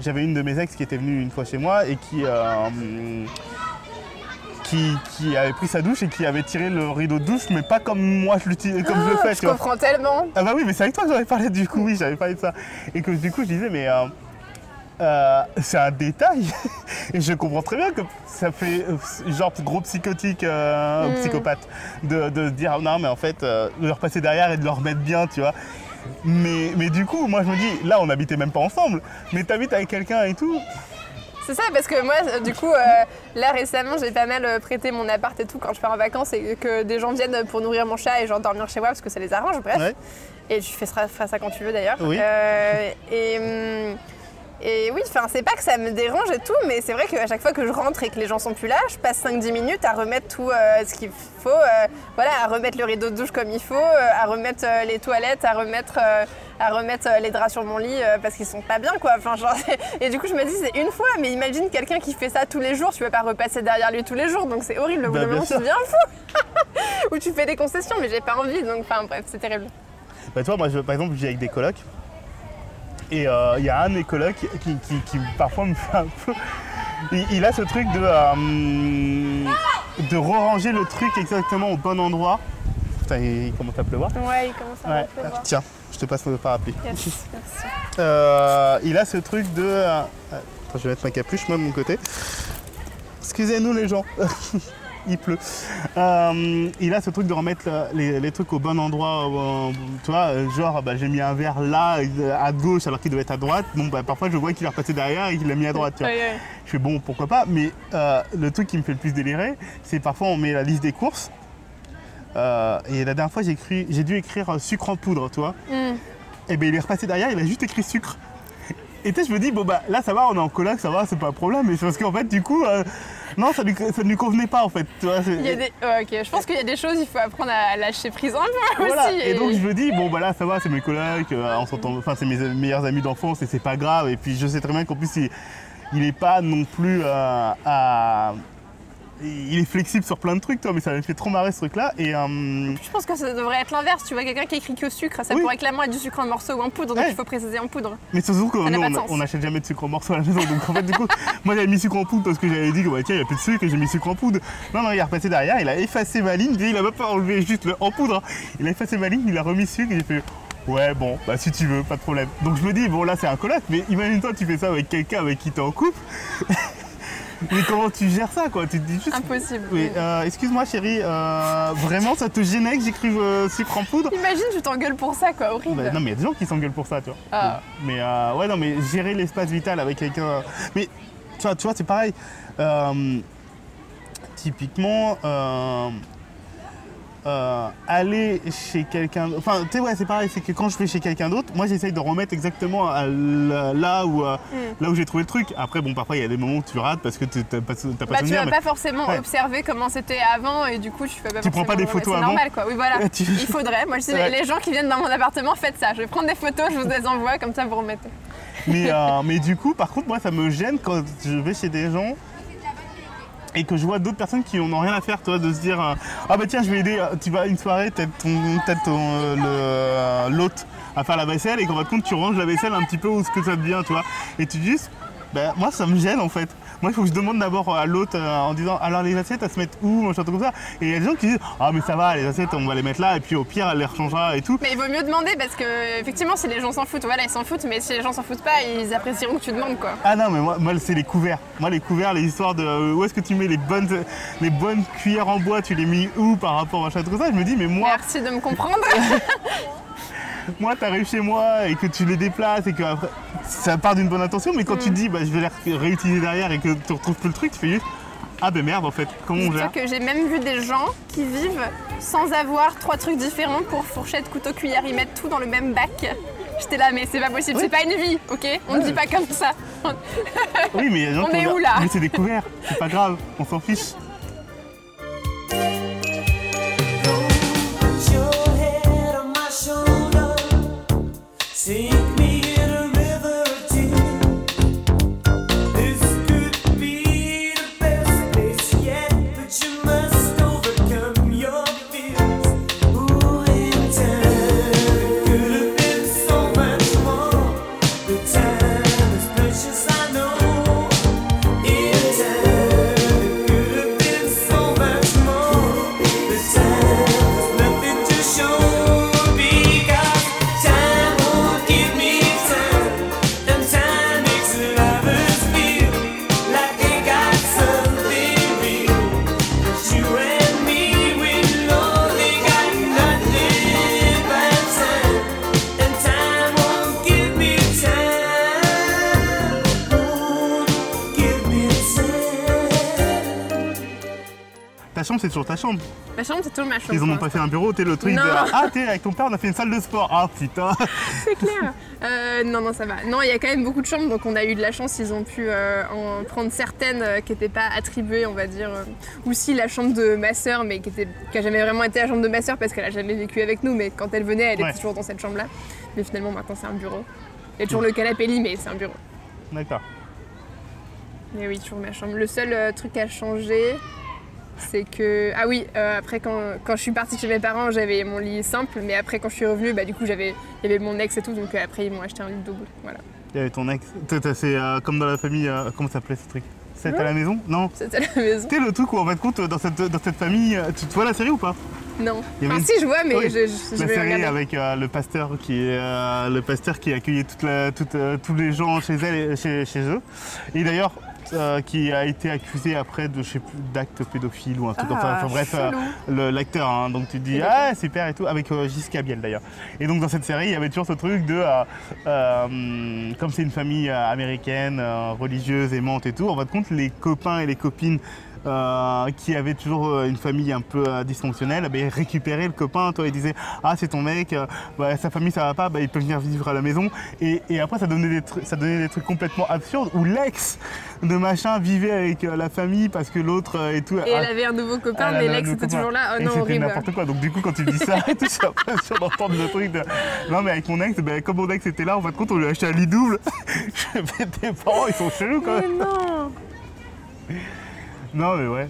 j'avais une de mes ex qui était venue une fois chez moi et qui. qui, qui avait pris sa douche et qui avait tiré le rideau de douche, mais pas comme moi je, l'utilise- comme je le fais. Je tu vois. comprends tellement. Ah bah oui, mais c'est avec toi que j'avais parlé du coup, oui, j'avais parlé de ça. Et que du coup, je disais, mais euh, c'est un détail. (laughs) et je comprends très bien que ça fait euh, genre gros psychotique, euh, Mm. psychopathe, de, de se dire, non, mais en fait, euh, de leur passer derrière et de leur mettre bien, tu vois. Mais, mais du coup, moi je me dis, là on n'habitait même pas ensemble, mais t'habites avec quelqu'un et tout. C'est ça, parce que moi, du coup, euh, là récemment, j'ai pas mal prêté mon appart et tout quand je pars en vacances et que des gens viennent pour nourrir mon chat et genre dormir chez moi parce que ça les arrange, bref. Ouais. Et tu fais ça, quand tu veux d'ailleurs. Oui. Euh, et, hum, et oui, enfin, c'est pas que ça me dérange et tout, mais c'est vrai qu'à chaque fois que je rentre et que les gens sont plus là, je passe 5-10 minutes à remettre tout euh, ce qu'il faut, euh, voilà, à remettre le rideau de douche comme il faut, euh, à remettre les toilettes, à remettre, à remettre les draps sur mon lit parce qu'ils sont pas bien, quoi. Enfin, genre, et du coup, je me dis, c'est une fois, mais imagine quelqu'un qui fait ça tous les jours, tu peux pas repasser derrière lui tous les jours, donc c'est horrible. Au bout Bah, d'un bien moment, tu deviens fou. (laughs) Ou tu fais des concessions, mais j'ai pas envie, donc enfin, bref, c'est terrible. Bah, tu vois, moi, je- par exemple, je vis avec des colocs. Et euh, il y a un de mes colocs qui, qui- qui, qui, parfois me fait un peu. Il, il a ce truc de. euh, de ranger le truc exactement au bon endroit. Putain, il, il commence à pleuvoir. Ouais, il commence à Ouais. pleuvoir. Tiens, je te passe le parapluie. Yes, merci. Euh, il a ce truc de. euh, attends, je vais mettre ma capuche, moi, de mon côté. Excusez-nous, les gens. (laughs) il pleut. Euh, il a ce truc de remettre les, les trucs au bon endroit. euh, tu vois, genre, bah, j'ai mis un verre là, euh, à gauche, alors qu'il doit être à droite. Bon, bah, parfois, je vois qu'il est repassé derrière et qu'il l'a mis à droite. Tu vois. Je fais bon, pourquoi pas. Mais euh, le truc qui me fait le plus délirer, c'est parfois on met la liste des courses. Et la dernière fois, j'ai dû écrire sucre en poudre, tu vois. Mm. Et ben il est repassé derrière, il a juste écrit sucre. Et tu sais, je me dis, bon bah là ça va, on est en coloc, ça va, c'est pas un problème. Mais c'est parce qu'en fait, du coup, non, ça, lui, ça ne lui convenait pas en fait. Tu vois, c'est- Il y a des... ouais, ok, je pense qu'il y a des choses, il faut apprendre à lâcher prise un peu Voilà. aussi. Et donc je me dis, bon bah là ça va, c'est mes colocs, euh, on s'entend- enfin c'est mes meilleurs amis d'enfance et c'est pas grave. Et puis je sais très bien qu'en plus il, il est pas non plus euh, à. Il est flexible sur plein de trucs, toi, mais ça m'a fait trop marrer ce truc-là. Et euh, Je pense que ça devrait être l'inverse. Tu vois, quelqu'un qui écrit que sucre, ça Oui. pourrait clairement être du sucre en morceaux ou en poudre, donc il faut préciser en poudre. Mais surtout que nous, on, de sens. on achète jamais de sucre en morceaux à la maison. Donc en fait, du coup, (laughs) moi j'avais mis sucre en poudre parce que j'avais dit que bah, tiens, il n'y a plus de sucre et j'ai mis sucre en poudre. Non, non, il est repassé derrière, il a effacé ma ligne, il a même pas enlevé juste le en poudre. hein. Il a effacé ma ligne, il a remis sucre et j'ai fait. Ouais, bon, bah si tu veux, pas de problème. Donc je me dis, bon là c'est un coloc, mais imagine-toi, tu fais ça avec quelqu'un avec qui t'es en couple. (laughs) (laughs) mais comment tu gères ça, quoi? Tu te dis juste. Impossible. Oui, euh, excuse-moi chérie, euh, vraiment ça te gênait que j'écrive euh, sucre en poudre? Imagine, tu t'engueules pour ça, quoi, horrible. bah, non, mais il y a des gens qui s'engueulent pour ça, tu vois. Ah. Mais euh, ouais, non, mais gérer l'espace vital avec quelqu'un. Mais tu vois, tu vois c'est pareil. Euh, typiquement, euh, aller chez quelqu'un. Enfin, tu sais, ouais, c'est pareil, c'est que quand je vais chez quelqu'un d'autre, moi j'essaye de remettre exactement à l- là où, euh, Mm. là où j'ai trouvé le truc. Après, bon, parfois il y a des moments où tu rates parce que tu n'as pas, t'as pas Bah, tu vas mais- pas forcément Ouais. observer comment c'était avant et du coup tu fais pas Tu prends pas des photos C'est avant normal quoi. Oui voilà. (laughs) Tu- Il faudrait. Moi je dis Ouais. les gens qui viennent dans mon appartement faites ça. Je vais prendre des photos, je vous les envoie comme ça vous remettez. Mais, euh, mais du coup, par contre, moi, ça me gêne quand je vais chez des gens et que je vois d'autres personnes qui n'en ont rien à faire, toi, de se dire euh, Ah bah tiens, je vais aider, euh, tu vas une soirée, t'aides ton, euh, l'hôte à faire la vaisselle et qu'en fin de compte, tu ranges la vaisselle un petit peu où ce que ça devient, tu vois. Et tu dis bah, moi, ça me gêne en fait. Moi, il faut que je demande d'abord à l'hôte euh, en disant Alors les assiettes, elles se mettent où Machin, truc comme ça. Et il y a des gens qui disent Ah, mais ça va, les assiettes, on va les mettre là, et puis au pire, elle les rechangera et tout. Mais il vaut mieux demander parce que effectivement si les gens s'en foutent, voilà ils s'en foutent, mais si les gens s'en foutent pas, ils apprécieront que tu demandes quoi. Ah non, mais moi, moi, c'est les couverts. Moi, les couverts, les histoires de euh, où est-ce que tu mets les bonnes, les bonnes cuillères en bois, tu les mets où par rapport à chaque truc comme ça. Je me dis, mais moi, Merci de me comprendre. (laughs) moi, t'arrives chez moi et que tu les déplaces et que après, ça part d'une bonne intention, mais quand tu te dis, bah, je vais les réutiliser derrière et que tu retrouves plus le truc, tu fais juste, ah ben merde, en fait, comment on gère? que j'ai même vu des gens qui vivent sans avoir trois trucs différents pour fourchette, couteau, cuillère, ils mettent tout dans le même bac. J'étais là, mais c'est pas possible, Oui. c'est pas une vie, ok? On ne dit pas comme ça. Oui, mais il y a des gens On qui est où, là? Mais c'est des couverts, c'est pas grave, on s'en fiche. Chambre. Ma chambre, c'est toujours ma chambre. Ils en ont pas fait un bureau, t'es le truc Non. de Ah, t'es avec ton père, on a fait une salle de sport. Ah putain. (laughs) C'est clair. Euh, non, non, ça va. Non, il y a quand même beaucoup de chambres, donc on a eu de la chance. Ils ont pu euh, en prendre certaines euh, qui n'étaient pas attribuées, on va dire. ou si la chambre de ma sœur, mais qui, était, qui a jamais vraiment été la chambre de ma sœur parce qu'elle a jamais vécu avec nous, mais quand elle venait, elle Ouais. était toujours dans cette chambre-là. Mais finalement, maintenant, c'est un bureau. Il y a toujours le canapé lit, mais c'est un bureau. D'accord. Mais oui, toujours ma chambre. Le seul truc à changer, c'est que. Ah oui, euh, après, quand, quand je suis partie chez mes parents, j'avais mon lit simple, mais après, quand je suis revenue, bah, du coup, j'avais, il y avait mon ex et tout, donc euh, après, ils m'ont acheté un lit double. Voilà. Il y avait ton ex. C'est euh, comme dans la famille, comment ça s'appelait ce truc? C'est à la maison? Non C'était à la maison. C'était le truc où en fait compte dans cette, dans cette famille, tu, tu vois la série ou pas? Non. Il y avait Enfin, une- si, je vois, mais Oui, je, je, je La série regarder. avec euh, le pasteur qui est euh, le pasteur qui accueillait toute la- toute, euh, tous les gens chez elle et chez, chez eux. Et d'ailleurs euh, qui a été accusé après de je sais plus d'actes pédophiles ou un truc Ah, enfin, enfin, bref euh, l'acteur hein. donc tu te dis ah super et tout avec euh, Biel d'ailleurs et donc dans cette série il y avait toujours ce truc de euh, comme c'est une famille américaine religieuse aimante et tout en fin de compte les copains et les copines euh, qui avaient toujours euh, une famille un peu euh, dysfonctionnelle, ben, récupéraient le copain, toi, ils disaient Ah, c'est ton mec, euh, bah, sa famille ça va pas, bah, il peut venir vivre à la maison. Et, et après, ça donnait, des trucs- ça donnait des trucs complètement absurdes où l'ex de machin vivait avec la famille parce que l'autre et tout. Et elle avait un nouveau copain, mais avait l'ex était toujours là. Oh non, c'était horrible. n'importe quoi. Donc du coup, quand tu dis ça, tout, j'ai l'impression d'entendre le truc de... Non mais avec mon ex, ben, comme mon ex était là, en fin de compte, on lui a acheté un lit double. (laughs) Je tes parents, ils sont chelous quand Mais non (laughs) Non mais ouais.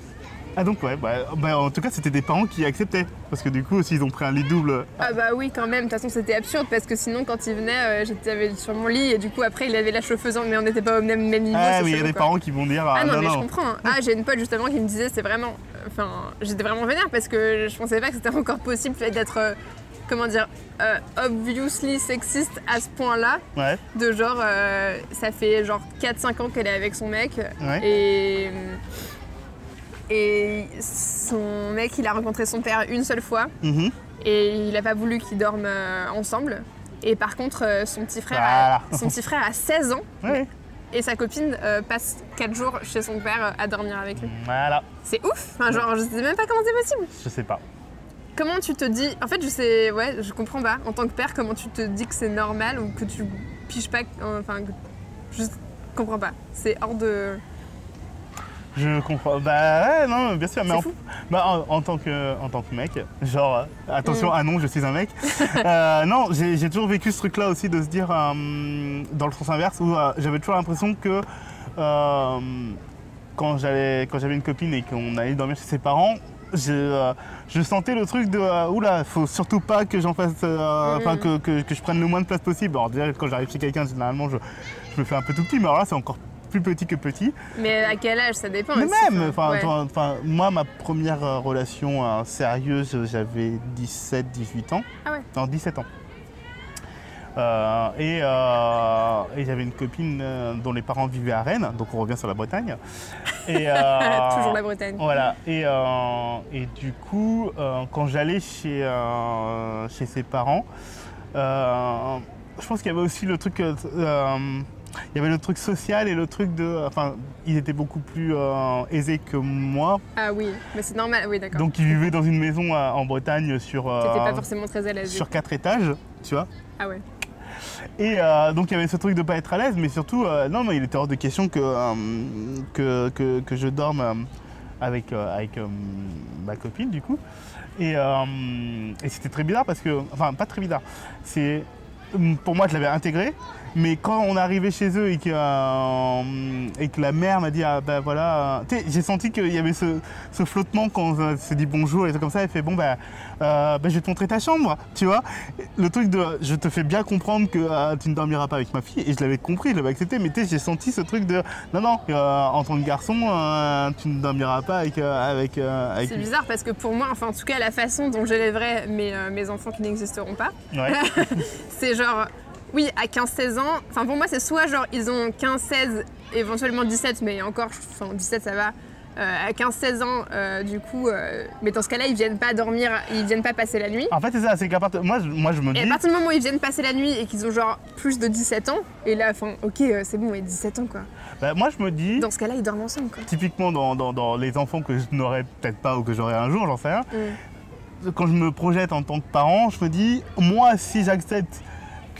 Ah donc ouais, bah, bah, en tout cas c'était des parents qui acceptaient. Parce que du coup aussi ils ont pris un lit double. Ah bah oui, quand même. De toute façon, c'était absurde parce que sinon, quand il venait, euh, j'étais sur mon lit et du coup, après, il avait la chauffeuse, mais on n'était pas au même, même niveau. Ah mais il y a des quoi. parents qui vont dire Ah non, non mais je comprends. Ah, j'ai une pote justement qui me disait c'est vraiment. Enfin, j'étais vraiment vénère parce que je pensais pas que c'était encore possible d'être. euh, comment dire euh, Obviously sexiste à ce point-là. Ouais. De genre, euh, ça fait genre 4-5 ans qu'elle est avec son mec. Ouais. Et. Et son mec, il a rencontré son père une seule fois. Mhm. Et il a pas voulu qu'ils dorment euh, ensemble. Et par contre, euh, son petit frère, a, son petit frère a 16 ans et sa copine euh, passe 4 jours chez son père à dormir avec lui. Voilà. C'est ouf Enfin, genre, je sais même pas comment c'est possible. Je sais pas. comment tu te dis. En fait, je sais. Ouais, je comprends pas. En tant que père, comment tu te dis que c'est normal ou que tu piges pas. Enfin, je comprends pas. C'est hors de. Je comprends. Bah ouais, non, bien sûr. Mais C'est en, fou. bah, en, en tant que, en tant que mec, genre, euh, attention, Mm. ah non, je suis un mec. (laughs) Euh, non, j'ai toujours vécu ce truc-là aussi de se dire, euh, dans le sens inverse, où euh, j'avais toujours l'impression que quand j'avais une copine et qu'on allait dormir chez ses parents, je, euh, je sentais le truc de euh, oula, faut surtout pas que j'en fasse, euh, Mm. que, que- que je prenne le moins de place possible. Alors déjà quand j'arrive chez quelqu'un, généralement je, je me fais un peu tout petit, mais alors là c'est encore plus petit que petit. Mais à quel âge ça dépend Mais aussi, même, enfin, ouais. enfin, moi ma première euh, relation euh, sérieuse, j'avais 17-18 ans. Ah ouais. Non, 17 ans. Euh, et euh, et j'avais une copine euh, dont les parents vivaient à Rennes, donc on revient sur la Bretagne. Et, (laughs) euh, Toujours la Bretagne. Voilà, et, euh, et du coup, euh, quand j'allais chez, euh, chez ses parents, euh, je pense qu'il y avait aussi le truc. Euh, euh, il y avait le truc social et le truc de. Enfin, ils étaient beaucoup plus euh, aisés que moi. Ah oui, mais c'est normal. Oui, d'accord. Donc, ils vivaient dans une maison euh, en Bretagne sur, euh, T'étais pas forcément très à l'aise. sur quatre étages, tu vois. Ah ouais. Et euh, donc il y avait ce truc de pas être à l'aise, mais surtout, euh, non, non, il était hors de question que, euh, que, que, que je dorme euh, avec, euh, avec euh, ma copine du coup. Et, euh, et c'était très bizarre parce que, enfin pas très bizarre, c'est pour moi je l'avais intégré, mais quand on est arrivé chez eux et que, euh, et que la mère m'a dit ah ben voilà, euh, tu sais, j'ai senti qu'il y avait ce, ce flottement quand on se dit bonjour et tout comme ça, elle fait bon ben euh, ben, je vais te montrer ta chambre, tu vois. Le truc de je te fais bien comprendre que tu ne dormiras pas avec ma fille et je l'avais compris, je l'avais accepté, mais tu sais j'ai senti ce truc de non non euh, en tant que garçon tu ne dormiras pas avec avec avec C'est bizarre parce que pour moi, enfin en tout cas la façon dont j'élèverai mes, mes enfants qui n'existeront pas, Ouais. (laughs) c'est genre, oui, à 15-16 ans, enfin pour moi c'est soit genre ils ont 15-16, éventuellement 17, mais encore, enfin 17 ça va, Euh, à 15-16 ans, euh, du coup, euh, mais dans ce cas-là ils viennent pas dormir, ils viennent pas passer la nuit. En fait c'est ça, c'est qu'à partir moi je, moi je me Et à dis partir du moment où ils viennent passer la nuit et qu'ils ont genre plus de 17 ans, et là, enfin, ok, c'est bon, mais 17 ans quoi. bah, moi je me dis Dans ce cas-là, ils dorment ensemble quoi. typiquement dans, dans- dans les enfants que je n'aurai peut-être pas ou que j'aurai un jour, j'en sais rien. Mm. Quand je me projette en tant que parent, je me dis, moi, si j'accepte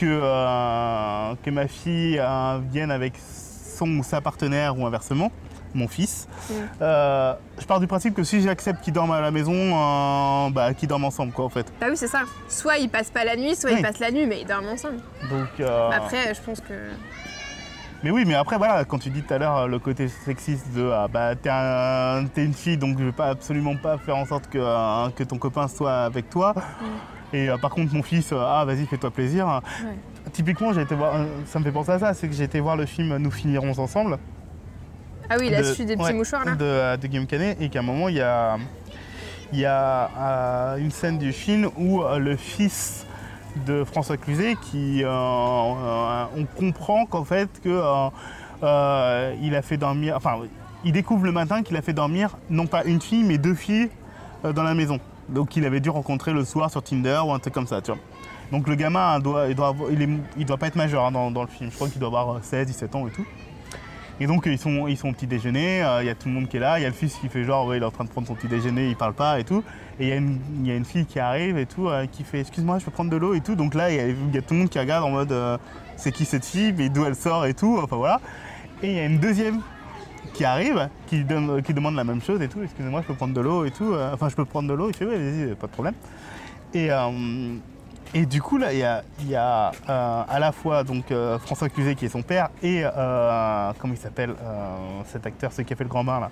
que, euh, que ma fille euh, vienne avec son ou sa partenaire ou inversement, mon fils, Mm. euh, je pars du principe que si j'accepte qu'ils dorment à la maison, bah, qu'ils dorment ensemble, quoi, en fait. Bah oui, c'est ça. Soit ils passent pas la nuit, soit Oui. ils passent la nuit, mais ils dorment ensemble. Donc, euh, Après, je pense que. Mais oui, mais après, voilà, quand tu dis tout à l'heure le côté sexiste de ah, bah, t'es un- t'es une fille, donc je vais pas absolument pas faire en sorte que, que ton copain soit avec toi. Et euh, par contre, mon fils, euh, ah vas-y, fais-toi plaisir. Typiquement, j'ai été voir, euh, ça me fait penser à ça, c'est que j'ai été voir le film Nous finirons ensemble. Ah oui, la de- suite des petits ouais, mouchoirs là. de, de Guillaume Canet, et qu'à un moment, il y a, y a une scène du film où le fils de François Cluzet, qui, euh, euh, on comprend qu'en fait, que, euh, il a fait dormir, enfin, il découvre le matin qu'il a fait dormir non pas une fille, mais deux filles dans la maison. Donc, il avait dû rencontrer le soir sur Tinder ou un truc comme ça, tu vois. Donc le gamin doit, il doit, doit pas être majeur hein, dans, le film. Je crois qu'il doit avoir euh, 16, 17 ans et tout. Et donc ils sont, ils sont au petit déjeuner, euh, il y a tout le monde qui est là, il y a le fils qui fait genre il est en train de prendre son petit déjeuner, il parle pas et tout. Et il y, a une- il y a une fille qui arrive et tout, euh, qui fait excuse-moi je peux prendre de l'eau et tout. Donc là il y, a, tout le monde qui regarde en mode euh, c'est qui cette fille, mais d'où elle sort et tout, enfin voilà. Et il y a une deuxième qui arrive, qui, donne- qui demande la même chose et tout, excusez-moi je peux prendre de l'eau et tout, euh, enfin je peux prendre de l'eau, il fait ouais vas-y pas de problème. Et, euh, et du coup, là, il y a, y a, euh, à la fois donc, euh, François Cluzet qui est son père et, euh, comment il s'appelle, euh, cet acteur, celui qui a fait le grand bain là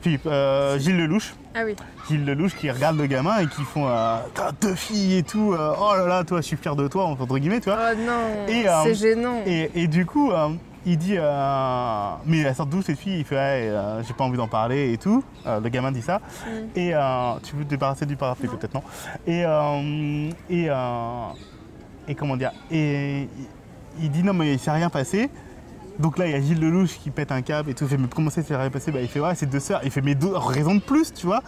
Philippe, euh, Gilles Lelouch. Ah oui. Gilles Lelouch qui regarde le gamin et qui font euh, T'as deux filles et tout, euh, oh là là, toi, je suis fier de toi, entre guillemets, tu vois. Oh non, Et, euh, c'est gênant. Et, et du coup, euh, il dit euh, Mais elle sort d'où cette fille Il fait Ouais, euh, j'ai pas envie d'en parler et tout. Euh, le gamin dit ça. Mm. Et euh, tu veux te débarrasser du parapluie peut-être, non? Et, euh, et, euh, et comment dire? Et il- dit Non, mais il s'est rien passé. Donc là, il y a Gilles Lelouch qui pète un câble et tout. Il fait Mais comment ça, il s'est rien passé? Bah, Il fait Ouais, c'est deux sœurs. Il fait Mais deux raisons de plus, tu vois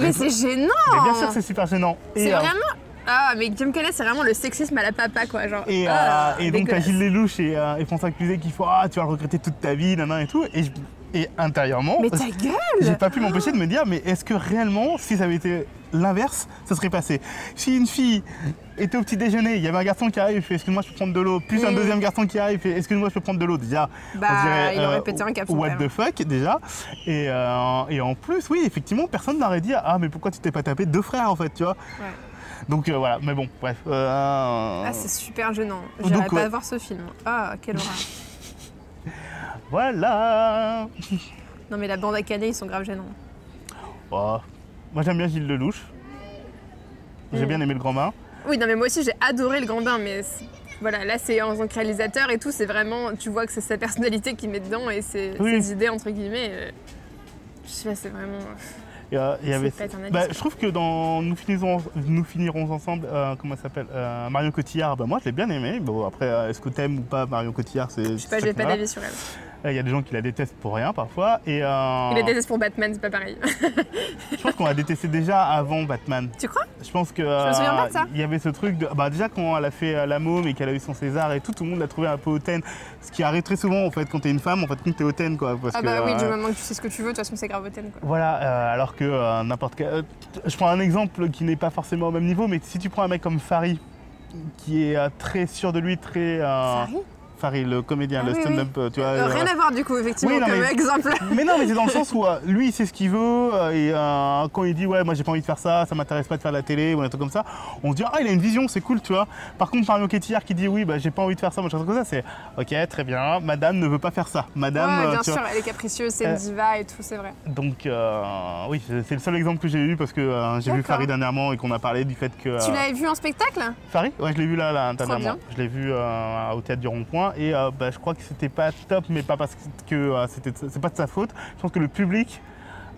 Mais c'est gênant Mais bien sûr, c'est super gênant. C'est euh, vraiment. Ah, mais Guillaume Canet, c'est vraiment le sexisme à la papa, quoi. Genre. Et, euh, ah, et donc t'as. Gilles Lelouch et, euh, et François Cluzet qui font Ah tu vas le regretter toute ta vie, nanana et tout. Et je, Et intérieurement, Mais ta j'ai gueule pas pu m'empêcher de me dire, mais est-ce que réellement, si ça avait été l'inverse, ça serait passé? Si une fille était au petit déjeuner, il y avait un garçon qui arrive, il fait excuse-moi, je peux prendre de l'eau, plus un Mm. deuxième garçon qui arrive, il fait excuse-moi, je peux prendre de l'eau. Déjà, Bah, on dirait, il aurait euh, pété un cap, What the fuck, déjà. Et, euh, et en plus, oui, effectivement, personne n'aurait dit ah, mais pourquoi tu t'es pas tapé deux frères en fait, tu vois? Ouais. Donc euh, voilà, mais bon, bref. euh, Ah, c'est super gênant. J'irai pas ouais. voir ce film. Ah, quelle horreur. (laughs) voilà. Non, mais la bande à Calais, ils sont grave gênants. Oh. Moi j'aime bien Gilles Lelouch. J'ai Mm. bien aimé le grand bain. Oui, non, mais moi aussi, j'ai adoré le grand bain, mais voilà, là, c'est en tant que réalisateur et tout, c'est vraiment, tu vois que c'est sa personnalité qui met dedans et ses, Oui. ses idées, entre guillemets. euh, je sais pas, c'est vraiment. Il y avait... Bah, je trouve que dans Nous finirons, nous finirons ensemble, euh, comment ça s'appelle euh, Marion Cotillard, bah, moi je l'ai bien aimé. Bon, après, euh, est-ce que t'aimes ou pas Marion Cotillard c'est, Je sais pas, j'ai pas d'avis sur elle. Il y a des gens qui la détestent pour rien parfois. Et euh, Il est détesté pour Batman, c'est pas pareil. je pense qu'on la détestait déjà avant Batman. tu crois? Je pense que me souviens pas de ça. il y avait ce truc de bah déjà quand elle a fait euh, La Môme et qu'elle a eu son César et tout, tout le monde l'a trouvé un peu hautaine. Ce qui arrive très souvent en fait quand t'es une femme, en fait quand t'es hautaine quoi. Parce Ah que, bah oui, du euh, moment que tu sais ce que tu veux, de toute façon, c'est grave hautaine, quoi. Voilà, euh, alors que euh, n'importe quel. euh, je prends un exemple qui n'est pas forcément au même niveau, mais si tu prends un mec comme Farid, qui est euh, très sûr de lui, très. euh, Farid Farid, le comédien, Ah le oui, stand-up, euh, tu vois. Euh, euh, Rien à voir, du coup, effectivement, oui, non, comme mais- exemple. (laughs) mais non, mais c'est dans le sens (laughs) où euh, lui, il sait ce qu'il veut, et euh, quand il dit, ouais, moi j'ai pas envie de faire ça, ça m'intéresse pas de faire de la télé, ou un truc comme ça, on se dit, ah, il a une vision, c'est cool, tu vois. Par contre, Marion Cotillard qui dit, oui, bah j'ai pas envie de faire ça, machin, truc comme ça, c'est, ok, très bien, madame ne veut pas faire ça. Madame, ouais, bien tu sûr, vois. elle est capricieuse, c'est une diva et tout, c'est vrai. Donc, euh, oui, c'est le seul exemple que j'ai eu parce que j'ai vu. Farid dernièrement et qu'on a parlé du fait que. Tu l'avais vu en spectacle? Farid Ouais, je l'ai vu là, là dernièrement. Je l'ai vu au théâtre du Rond-Point et euh, bah, je crois que c'était pas top, mais pas parce que euh, c'était, c'est pas de sa faute. Je pense que le public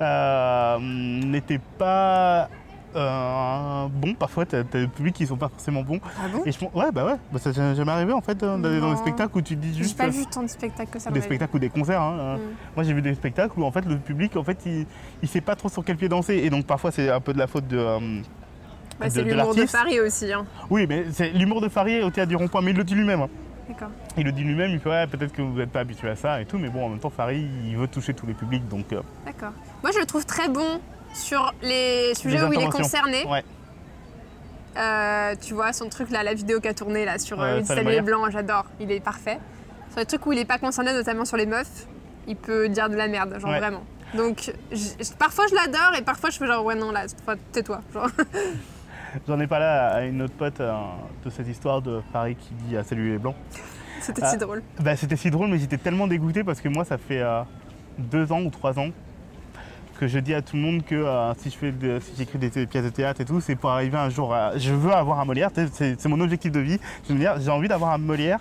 euh, n'était pas euh, bon. Parfois, t'as, des publics qui sont pas forcément bons. Ah bon? Et je pense, ouais, bah ouais, bah, ça t'est jamais arrivé en fait d'aller dans des spectacles où tu dis J'ai juste. pas vu tant de spectacles que ça. des spectacles ou des concerts. hein, euh. Mm. Moi, j'ai vu des spectacles où en fait le public, en fait, il, il sait pas trop sur quel pied danser, et donc parfois c'est un peu de la faute de. euh, de- c'est de l'humour de. Farid aussi. Hein. Oui, mais c'est l'humour de Farid au théâtre du Rond-Point, mais il le dit lui-même. hein. D'accord. Il le dit lui-même, il fait ouais, peut-être que vous n'êtes pas habitué à ça et tout, mais bon, en même temps, Farid, il veut toucher tous les publics, donc. euh, D'accord. Moi, je le trouve très bon sur les sujets Les où il est concerné. ouais. Euh, tu vois, son truc là, la vidéo qui a tourné là sur euh, une Salim salut Mayer. blanc, j'adore. Il est parfait. Sur les trucs où il est pas concerné, notamment sur les meufs, il peut dire de la merde, genre Ouais. vraiment. Donc, parfois je l'adore et parfois je fais genre ouais non là, tais-toi. Genre. (laughs) J'en ai parlé à une autre pote euh, de cette histoire de Farid qui dit ah, Salut les blancs. C'était Ah. si drôle. Bah, c'était si drôle, mais j'étais tellement dégoûté parce que moi, ça fait euh, deux ans ou trois ans que je dis à tout le monde que euh, si je fais de- si j'écris des pièces de théâtre et tout, c'est pour arriver un jour à. Je veux avoir un Molière, c'est c'est mon objectif de vie. Je veux dire, j'ai envie d'avoir un Molière.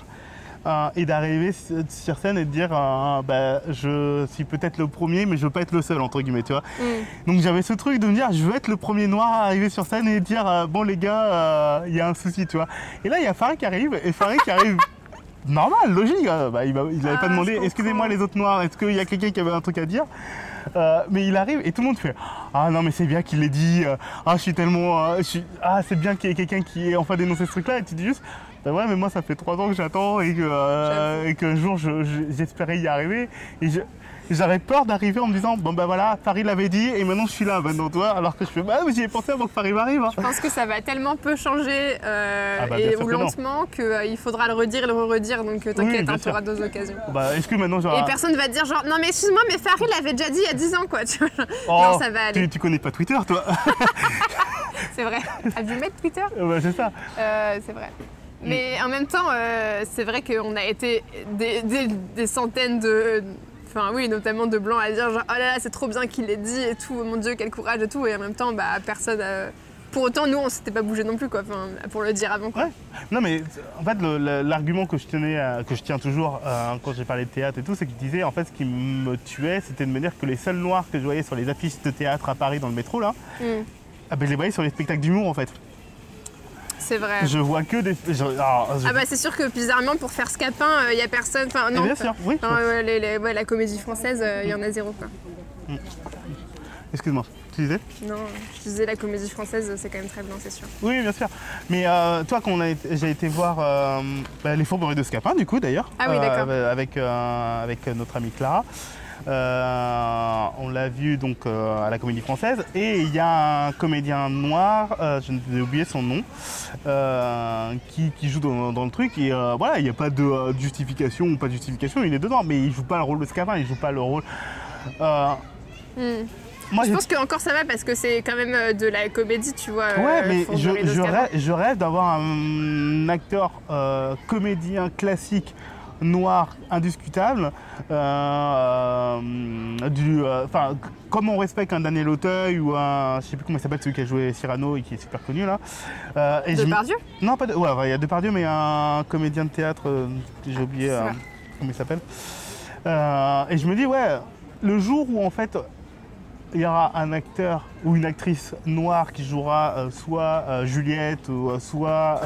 Euh, et d'arriver sur scène et de dire euh, bah, je suis peut-être le premier mais je veux pas être le seul entre guillemets tu vois Mm. donc j'avais ce truc de me dire je veux être le premier noir à arriver sur scène et dire euh, bon les gars il y a un souci tu vois et là il y a Farid qui arrive et Farid qui arrive (laughs) normal logique. Bah, il n'avait Ah, pas demandé je excusez-moi les autres noirs est-ce qu'il y a quelqu'un qui avait un truc à dire? Euh, mais il arrive et tout le monde fait ah non mais c'est bien qu'il l'ait dit ah je suis tellement euh, je suis- ah c'est bien qu'il y ait quelqu'un qui ait enfin dénoncé ce truc là et tu dis juste bah ouais mais moi ça fait trois ans que j'attends et que euh, et qu'un jour je- je- j'espérais y arriver et j'avais peur d'arriver en me disant bon bah voilà Farid l'avait dit et maintenant je suis là maintenant toi alors que je fais bah j'y ai pensé avant que Farid arrive hein. Je pense que ça va tellement peu changer euh, Ah bah, et, ou lentement qu'il faudra le redire et le redire. Donc euh, t'inquiète, bien hein, tu auras deux occasions. bah est-ce que maintenant genre Et personne va dire genre non mais excuse-moi mais Farid l'avait déjà dit il y a 10 ans quoi tu vois. oh, non, ça va aller. tu, tu connais pas Twitter toi (laughs) C'est vrai. As-tu mettre Twitter? Bah, c'est ça Euh, c'est vrai. Mais en même temps, euh, c'est vrai qu'on a été des, des- des centaines de. Enfin, oui, notamment de blancs à dire genre, oh là là, c'est trop bien qu'il l'ait dit et tout, mon dieu, quel courage et tout. Et en même temps, bah, personne. euh, Pour autant, nous, on s'était pas bougé non plus, quoi, pour le dire avant. Quoi. Ouais. Non mais en fait l'argument que je tenais, à- que je tiens toujours euh, quand j'ai parlé de théâtre et tout, c'est que je disais en fait ce qui me tuait, c'était de me dire que les seuls noirs que je voyais sur les affiches de théâtre à Paris dans le métro là, Mm. ah ben, je les voyais sur les spectacles d'humour en fait. C'est vrai. Je vois que des. je- ah, je- Ah bah c'est sûr que bizarrement pour faire Scapin, il y a personne. Enfin Eh non. bien sûr, oui. Enfin, ouais, les- les- ouais, la comédie française, il y en a zéro quoi. Excuse-moi, tu disais? Non, je disais la comédie française, c'est quand même très bien, c'est sûr. Oui, bien sûr. Mais euh, toi, quand on a été- j'ai été voir euh, bah, les Fourberies de Scapin, du coup, d'ailleurs. Ah oui, d'accord. euh, avec, euh, avec notre amie Clara. Euh, on l'a vu donc euh, à la Comédie Française. Et il y a un comédien noir, euh, je vais oublier son nom, qui, qui joue dans, dans le truc. Et voilà, il n'y a pas de justification ou pas de justification, il est dedans. Mais il joue pas le rôle de Scavin, il joue pas le rôle. Hmm. moi, Je j'ai- pense que encore ça va parce que c'est quand même de la comédie, tu vois. Ouais, mais je, rêve, je rêve d'avoir un acteur comédien classique noir indiscutable euh, du euh, comme on respecte un Daniel Auteuil ou un je sais plus comment il s'appelle celui qui a joué Cyrano et qui est super connu là. Euh, et Depardieu? Non pas de, ouais il y a Depardieu mais un comédien de théâtre j'ai oublié comment il s'appelle. Et je me dis ouais le jour où en fait il y aura un acteur ou une actrice noire qui jouera euh, soit euh, Juliette ou euh, soit.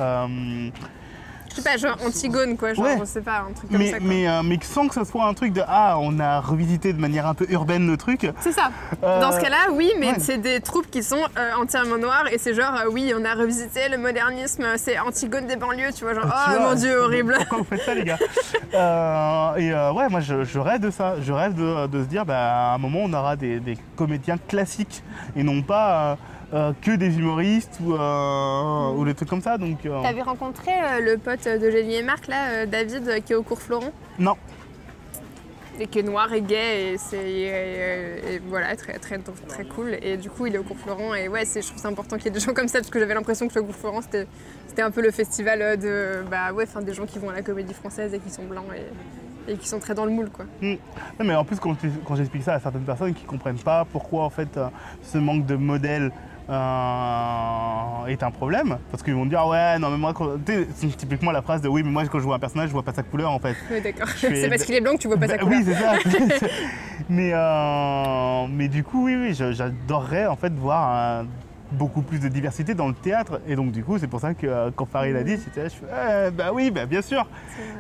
Je sais pas, genre Antigone, quoi. Genre, Ouais. je sais pas, un truc comme mais, ça. quoi. mais, euh, mais sans que ce soit un truc de Ah, on a revisité de manière un peu urbaine le truc. C'est ça. Euh, Dans ce cas-là, oui, mais ouais. c'est des troupes qui sont euh, entièrement noires et c'est genre, euh, oui, on a revisité le modernisme, c'est Antigone des banlieues, tu vois, genre, tu oh vois, mon dieu, horrible. Pourquoi vous faites ça, les gars? Euh, Et euh, ouais, moi, je, je rêve de ça. Je rêve de, de se dire, bah, à un moment, on aura des, des comédiens classiques et non pas euh, euh, que des humoristes ou, euh, ou des trucs comme ça. Donc, euh, T'avais rencontré euh, le pote de Gélie et Marc, là, euh, David, euh, qui est au cours Florent non. et qui est noir et gay et c'est et, et- et voilà très très très cool et du coup il est au cours Florent et ouais je trouve c'est important qu'il y ait des gens comme ça parce que j'avais l'impression que le cours Florent c'était un peu le festival euh, de bah ouais enfin des gens qui vont à la comédie française et qui sont blancs et, et qui sont très dans le moule quoi. Non, mais en plus, quand, j'explique ça à certaines personnes qui ne comprennent pas pourquoi en fait euh, ce manque de modèle euh, est un problème, parce qu'ils vont dire Ah ouais, non mais moi, quand- c'est typiquement la phrase de oui, mais moi quand je vois un personnage, je vois pas sa couleur en fait. Ouais, d'accord. fais- c'est parce qu'il est blanc que tu vois pas sa Bah, couleur. Oui, c'est ça. (laughs) (laughs) mais, euh, mais du coup, oui, oui, j'adorerais en fait voir un- beaucoup plus de diversité dans le théâtre. Et donc, du coup, c'est pour ça que euh, quand Farid l'a dit, c'était là, je fais Eh, bah oui, bah bien sûr.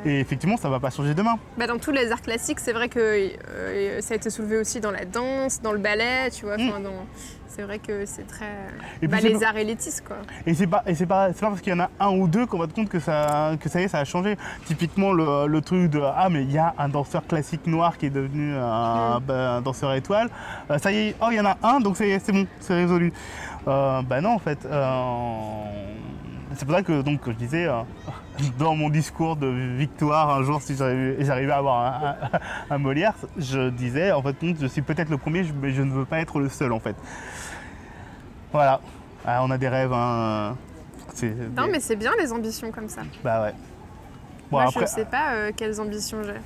Et effectivement, ça va pas changer demain. Bah, dans tous les arts classiques, c'est vrai que euh, ça a été soulevé aussi dans la danse, dans le ballet, tu vois. enfin, dans- C'est vrai que c'est très. Mm. Et bah, puis, les pas- arts élitistes, quoi. Et c'est pas, et c'est pas, pas parce qu'il y en a un ou deux qu'on va te compte que ça, que ça y est, ça a changé. Typiquement le, le truc de ah mais il y a un danseur classique noir qui est devenu un, bah, un danseur étoile. Euh, ça y est, oh il y en a un donc c'est bon, c'est résolu. Euh, bah non en fait. euh, c'est pour ça que donc je disais euh, (laughs) dans mon discours de victoire un jour si j'arrivais à avoir un, un- un Molière, je disais en fait je suis peut-être le premier, mais je ne veux pas être le seul en fait. Voilà. Ah, on a des rêves. Hein. Non, des- mais c'est bien les ambitions comme ça. Bah ouais. Bon, Moi, après, je sais pas euh, quelles ambitions j'ai.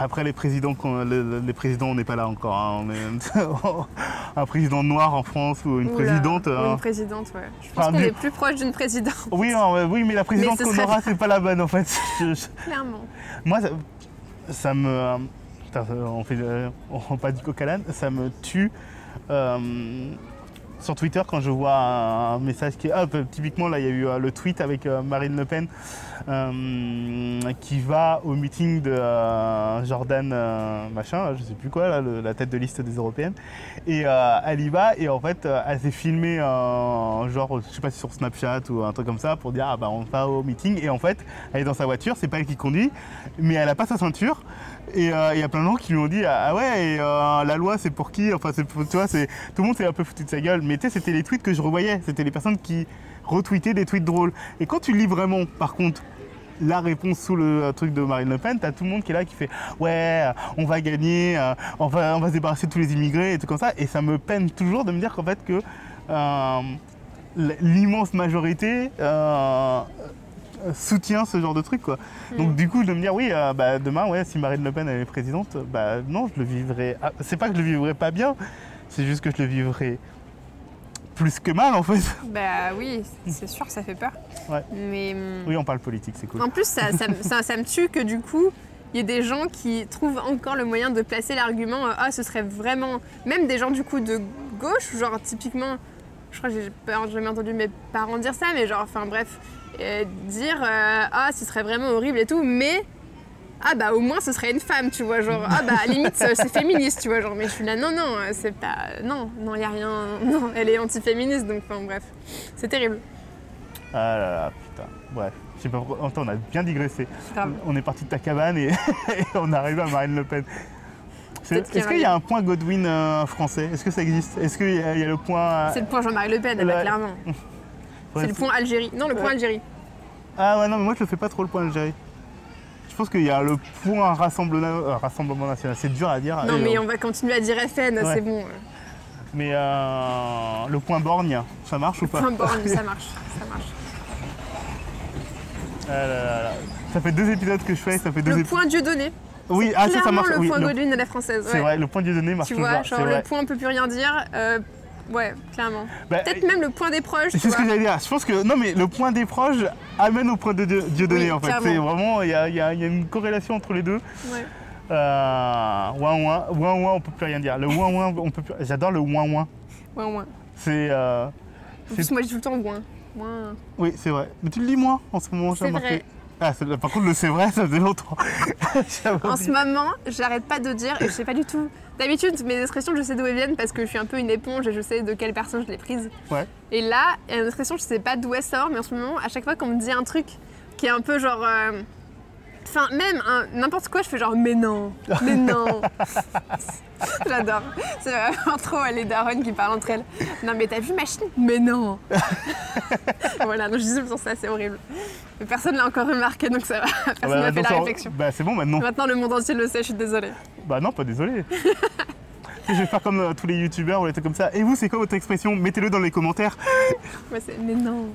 Après les présidents, les présidents, on n'est pas là encore. hein. On est (laughs) un président noir en France ou une Oula, présidente. ou euh, Une présidente, ouais. Je pense Enfin, qu'on du- est plus proche d'une présidente, Oui, non, oui, mais la présidente qu'on aura, c'est pas la bonne en fait. (laughs) Clairement. Moi, ça, ça me. euh, putain, on fait, euh, on pas du coq ça me tue. euh, sur Twitter, quand je vois un, message qui est. Ah, typiquement, là, il y a eu le tweet avec Marine Le Pen qui va au meeting de euh, Jordan euh, machin, je sais plus quoi, là, la tête de liste des européennes. Et euh, elle y va, et en fait, euh, elle s'est filmée, euh, genre, je sais pas si sur Snapchat ou un truc comme ça, pour dire, ah bah, on va au meeting. Et en fait, elle est dans sa voiture, c'est pas elle qui conduit, mais elle a pas sa ceinture. Et euh, il y a plein de gens qui lui ont dit ah ouais et euh, la loi c'est pour qui? Enfin tu vois tout le monde s'est un peu foutu de sa gueule mais tu sais c'était les tweets que je revoyais c'était les personnes qui retweetaient des tweets drôles et quand tu lis vraiment par contre la réponse sous le euh, truc de Marine Le Pen, t'as tout le monde qui est là qui fait ouais, euh, on va gagner, euh, on va, on va se débarrasser de tous les immigrés et tout comme ça. Et ça me peine toujours de me dire qu'en fait que euh, l'immense majorité euh, soutient ce genre de truc quoi. Donc du coup de me dire oui, euh, bah, demain ouais, si Marine Le Pen elle est présidente, bah non, je le vivrai. ah, c'est pas que je le vivrai pas bien, c'est juste que je le vivrai plus que mal en fait. Bah oui, c'est sûr, ça fait peur. Ouais. Mais. hum, Oui, on parle politique, c'est cool. En plus, ça, ça, me- ça- ça me tue que du coup, il y ait des gens qui trouvent encore le moyen de placer l'argument euh, Ah, ce serait vraiment. Même des gens du coup de gauche, genre typiquement, je crois que j'ai pas jamais entendu mes parents dire ça, mais genre, enfin bref, euh, dire euh, Ah, ce serait vraiment horrible et tout, mais. Ah bah au moins ce serait une femme, tu vois, genre ah bah à limite c'est c'est féministe, tu vois, genre mais je suis là non non c'est pas non non y a rien (laughs) non elle est anti-féministe donc enfin bref c'est terrible Ah là là, putain. Bref, je sais pas pourquoi. On a bien digressé. On est parti de ta cabane et, (laughs) et on est arrivé à Marine Le Pen. Qu'il y Est-ce a un qu'il y a un point Godwin euh, français? Est-ce que ça existe? Est-ce qu'il y, a il y a le point. euh, C'est le point Jean-Marie Le Pen, clairement. ouais, (laughs) C'est le point Algérie. Non, le point. Algérie. Ah ouais, non, mais moi je ne fais pas trop le point Algérie. Je pense qu'il y a le point rassemblement, euh, rassemblement national. C'est dur à dire. Non, mais euh, on va continuer à dire FN, Ouais. c'est bon. mais, euh, le point borgne, ça marche ou pas Point borgne, ça (laughs) marche. Ça marche. Ah là là là. Ça fait deux épisodes que je fais, ça fait deux Le point Dieu donné. Oui, ah ça, ça marche. le oui, point le- Godwin à la française. C'est ouais. vrai, le point Dieu donné marche Tu toujours. vois, genre le vrai. point on peut plus rien dire. euh, ouais, clairement. Bah, Peut-être même le point des proches. C'est ce que j'allais dire. Je pense que non, mais le point des proches amène au point de Dieu, donné Oui, en fait. C'est vraiment, il y y y a une corrélation entre les deux. Ouais. Euh, ouin ouin, ouin ouin, on peut plus rien dire. Le ouin ouin, on peut plus. J'adore le ouin ouin. Ouais, ouais. C'est, euh, En plus, moi, je dis tout le temps moins. Moins. oui, c'est vrai. Mais tu le dis moins en ce moment. j'ai remarqué. vrai. Ah, par contre, le c'est vrai, ça faisait longtemps. (laughs) En ce moment, j'arrête pas de dire, et je sais pas du tout. D'habitude, mes expressions, je sais d'où elles viennent parce que je suis un peu une éponge et je sais de quelle personne je l'ai prise. Ouais. Et là, il y a une expression, je sais pas d'où elle sort, mais en ce moment, à chaque fois qu'on me dit un truc qui est un peu genre. euh, Enfin, même un- n'importe quoi, je fais genre, mais non, mais non. (laughs) J'adore. C'est vraiment trop les daronnes qui parlent entre elles. Non, mais t'as vu machine Mais non. (laughs) voilà, donc je temps ça, c'est horrible. Mais personne l'a encore remarqué, donc ça va. Personne Ah bah, m'a fait la ça- réflexion. Bah, c'est bon maintenant. Maintenant, le monde entier le sait, je suis désolée. Bah non, pas désolé. (laughs) je vais faire comme euh, tous les youtubeurs ou les trucs comme ça. Et vous, c'est quoi votre expression? Mettez-le dans les commentaires. C'est- mais non.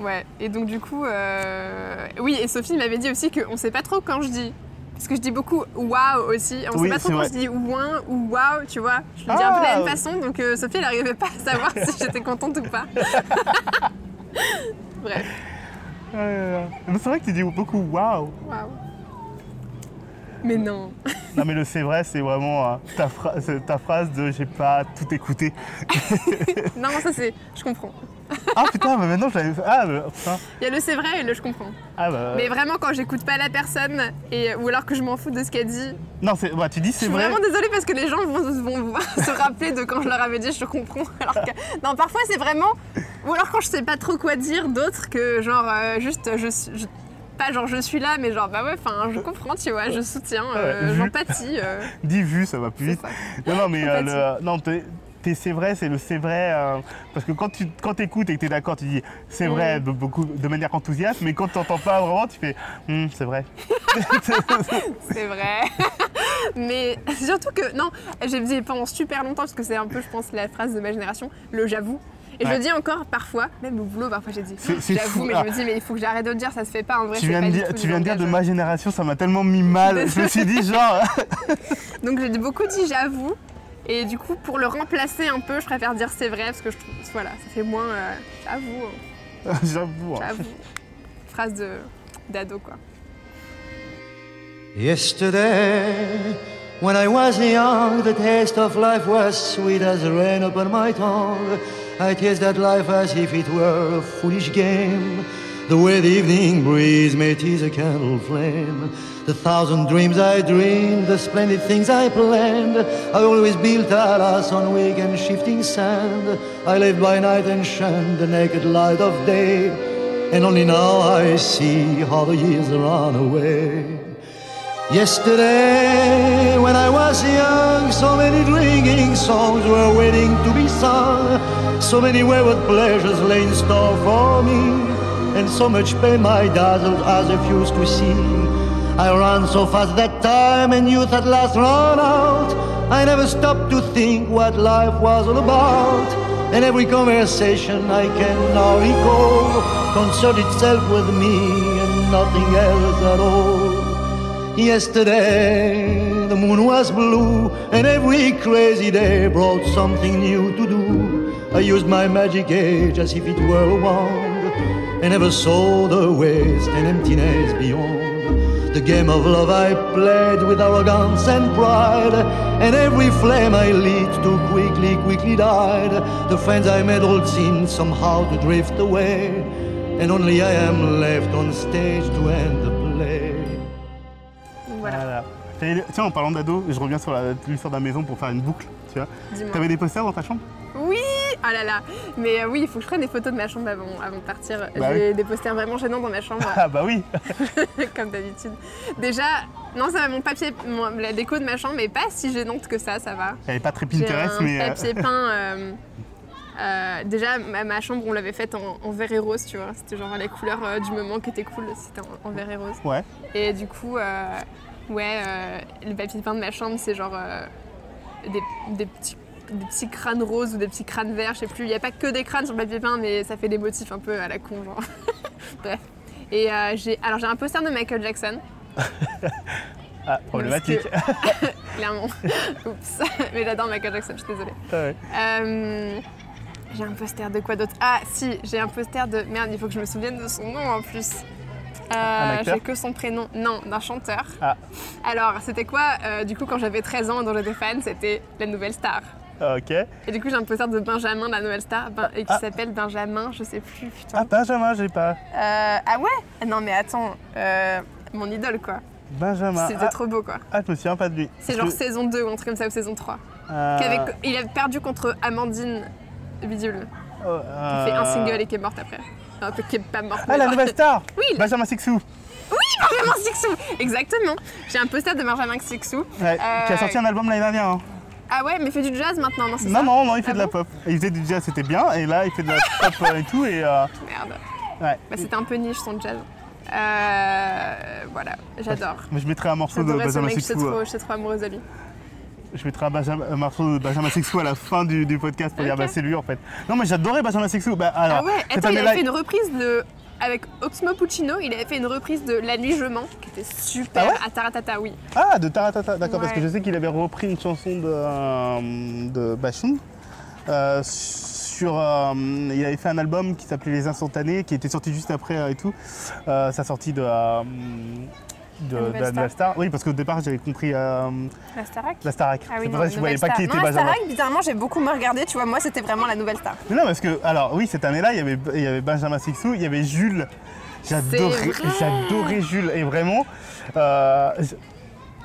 Ouais, et donc du coup, euh, oui, et Sophie m'avait dit aussi qu'on sait pas trop quand je dis. Parce que je dis beaucoup waouh aussi. On Oui, sait pas trop quand vrai. je dis ouin ou waouh, tu vois. Je le dis un peu de la Ah. même façon, donc euh, Sophie, elle arrivait pas à savoir si j'étais contente ou pas. (laughs) Bref, Euh, mais c'est vrai que tu dis beaucoup waouh. waouh. Mais non. (laughs) Non mais le c'est vrai, c'est vraiment euh, ta, phra- c'est ta phrase de j'ai pas tout écouté. (laughs) Non, ça c'est. Je comprends. Ah putain, mais maintenant je l'avais fait. Ah bah, putain. Il y a le c'est vrai et le je comprends. Ah bah. Mais vraiment, quand j'écoute pas la personne, et, ou alors que je m'en fous de ce qu'elle dit, Non, c'est, ouais, tu dis Je c'est suis vrai. vraiment désolée parce que les gens vont, vont (laughs) se rappeler de quand je leur avais dit je comprends. (laughs) Alors que, non, parfois c'est vraiment. Ou alors quand je sais pas trop quoi dire d'autre que genre euh, juste je, suis- je- Pas genre je suis là, mais genre bah ouais, enfin je comprends, tu vois, je soutiens, euh, Ouais, j'empathie. euh, (laughs) Dis vu, ça va plus vite. Non, non, mais euh, le, non, t'es- t'es- c'est vrai, c'est le c'est vrai. euh, parce que quand tu quand écoutes et que tu es d'accord, tu dis c'est vrai Mm. de, beaucoup, de manière enthousiaste, mais quand tu n'entends pas vraiment, tu fais Hum, c'est vrai. (laughs) C'est vrai. (laughs) mais surtout que, non, j'ai dit pendant super longtemps parce que c'est un peu, je pense, la phrase de ma génération, le j'avoue. Et je le dis encore parfois, même au boulot, parfois j'ai dit j'avoue, mais Ah. je me dis, mais il faut que j'arrête de le dire, ça se fait pas en vrai. tu viens, pas de dire, tu viens de dire de langage. ma génération, ça m'a tellement mis mal. (laughs) Je me suis dit genre. Donc j'ai beaucoup dit j'avoue. Et du coup, pour le remplacer un peu, je préfère dire c'est vrai parce que je trouve, voilà, ça fait moins euh, j'avoue, euh, (laughs) J'avoue. hein. j'avoue. Phrase de d'ado quoi. Yesterday, when I was young, the taste of life was sweet as rain upon my tongue. I tasted life as if it were a foolish game. The way the evening breeze may tease a candle flame. The thousand dreams I dreamed, the splendid things I planned. I always built alas on weak and shifting sand. I lived by night and shunned the naked light of day. And only now I see how the years run away. Yesterday, when I was young, so many drinking songs were waiting to be sung. So many wayward pleasures lay in store for me, and so much pain my dazzled eyes refused to see. I ran so fast that time, and youth at last ran out. I never stopped to think what life was all about. And every conversation I can now recall concerned itself with me and nothing else at all. Yesterday the moon was blue, and every crazy day brought something new to do. I used my magic age as if it were a wand, and never saw the waste and emptiness beyond. The game of love I played with arrogance and pride, and every flame I lit too quickly, quickly died. The friends I made all seemed somehow to drift away, and only I am left on stage to end the play. Voilà, Tiens, en parlant d'ado, je reviens sur la- l'histoire de la maison pour faire une boucle. Tu vois. T'avais des posters dans ta chambre? Oui, ah là là. Mais euh, oui, il faut que je prenne des photos de ma chambre avant, avant de partir. Bah J'ai des posters vraiment gênants dans ma chambre, Ah bah oui. (laughs) comme d'habitude. Déjà, non, ça va, mon papier, mon- la déco de ma chambre est pas si gênante que ça, ça va. Elle est pas très Pinterest, un mais. euh, papier peint. (laughs) euh, euh, déjà, ma, ma chambre, on l'avait faite en, en vert et rose, tu vois. C'était genre les couleurs euh, du moment qui étaient cool, c'était en, en vert et rose. Ouais. Et du coup, ouais, le papier peint de ma chambre, c'est genre des, des petits, des petits crânes roses ou des petits crânes verts, je sais plus. Il n'y a pas que des crânes sur le papier peint, mais ça fait des motifs un peu à la con, genre. (laughs) Bref. Et euh, j'ai, alors j'ai un poster de Michael Jackson, (laughs) Ah, problématique. (laughs) clairement. Oups. mais j'adore Michael Jackson, je suis désolée. Ouais. Euh, j'ai un poster de quoi d'autre? Ah si, j'ai un poster de... Merde, il faut que je me souvienne de son nom en plus. Euh, j'ai que son prénom. Non, d'un chanteur. Ah. Alors, c'était quoi euh, Du coup, quand j'avais 13 ans et dont j'étais fan, c'était La Nouvelle Star. (laughs) Ok. Et du coup, j'ai un poster de Benjamin, la Nouvelle Star, ben- et qui Ah. s'appelle Benjamin, je sais plus, putain. Ah, Benjamin, j'ai pas. Euh, ah ouais? Non mais attends, euh, mon idole quoi. Benjamin. C'était Ah, trop beau quoi. ah, je me souviens pas de lui. C'est genre que, saison 2 ou un truc comme ça, ou saison 3. euh, il a perdu contre Amandine Bidule. euh, qui fait un euh, single et qui est morte après. Un peu qui est pas morte. Ah, la nouvelle star Oui, Benjamin Sixou Benjamin Sixou Exactement. J'ai un poster de Benjamin Sixou. Ouais, Qui a Euh, sorti un album l'année dernière. hein. Ah ouais, mais il fait du jazz maintenant, non c'est Non, ça non, non, il fait Ah de la bon pop. Il faisait du jazz, c'était bien, et là, il fait de la pop euh, et tout, et. euh, Merde. ouais. Bah, c'était un peu niche son jazz. Euh, voilà, j'adore. Mais je mettrai un morceau de J'adorais ce Benjamin mec, j'étais Sixou. trop, euh, j'étais trop amoureuse de lui. Je mettrai un, Benjamin- un morceau de Benjamin Sixou à la fin du, du podcast pour dire Ok. bah c'est lui en fait. Non mais j'adorais Benjamin Sixou. Bah alors, ah ouais, cette attends, il année-là, avait fait une reprise de. Avec Oxmo Puccino, il avait fait une reprise de La Nuit Je mens, qui était super. Ah ouais à Taratata, oui. Ah de Taratata, d'accord, parce que je sais qu'il avait repris une chanson de, euh, de Bachung. euh, sur, euh, il avait fait un album qui s'appelait Les Instantanés, qui était sorti juste après euh, et tout. Sa sortie de, de, La de Star. Oui, parce qu'au départ j'avais compris euh, La Starac? la Starac. Ah oui, c'est pour non, ça que je voyais pas qui était non, la Benjamin. Starac, bizarrement, j'ai beaucoup me regardé, tu vois, moi c'était vraiment la nouvelle star. Mais non, parce que, alors oui, cette année-là, il y avait, il y avait Benjamin Sixou, il y avait Jules. J'adorais, j'adorais Jules. Et vraiment, euh,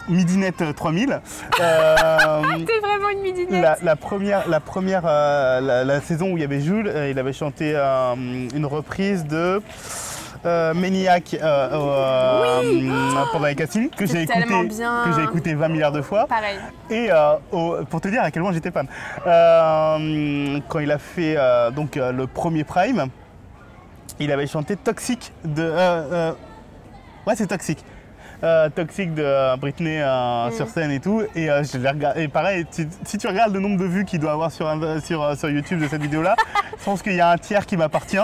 Midinette 3000. euh, (laughs) T'es vraiment une midinette. la, la première, la, première euh, la, la saison où il y avait Jules, euh, il avait chanté euh, une reprise de euh, Maniac euh, pendant les castings que j'ai écouté, bien. que j'ai écouté 20 milliards de fois. Pareil. Et euh, au- pour te dire à quel point j'étais fan, euh, quand il a fait euh, donc le premier Prime, il avait chanté Toxic de. ouais, c'est Toxic. Euh, Toxic de Britney euh, Mm. sur scène et tout. Et euh, je regardé. Et pareil, si, si tu regardes le nombre de vues qu'il doit avoir sur, sur, sur YouTube de cette vidéo-là, (laughs) je pense qu'il y a un tiers qui m'appartient.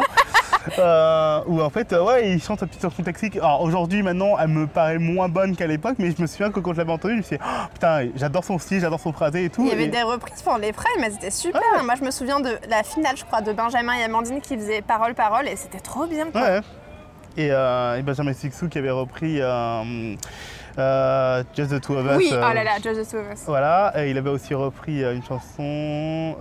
Euh, où en fait, euh, ouais, il chante sa petite chanson toxique. Alors aujourd'hui, maintenant, elle me paraît moins bonne qu'à l'époque, mais je me souviens que quand je l'avais entendue, je me suis dit, Oh, putain, j'adore son style, j'adore son phrasé et tout. Il y avait Et- des reprises pendant les primes, elles étaient super. Moi, je me souviens de la finale, je crois, de Benjamin et Amandine qui faisaient parole, parole, et c'était trop bien. Quoi. Ouais. Et, euh, et Benjamin Sixou qui avait repris euh, euh, Just the Two of Us. Oui, oh là là, Just the Two of Us. Voilà, et il avait aussi repris une chanson,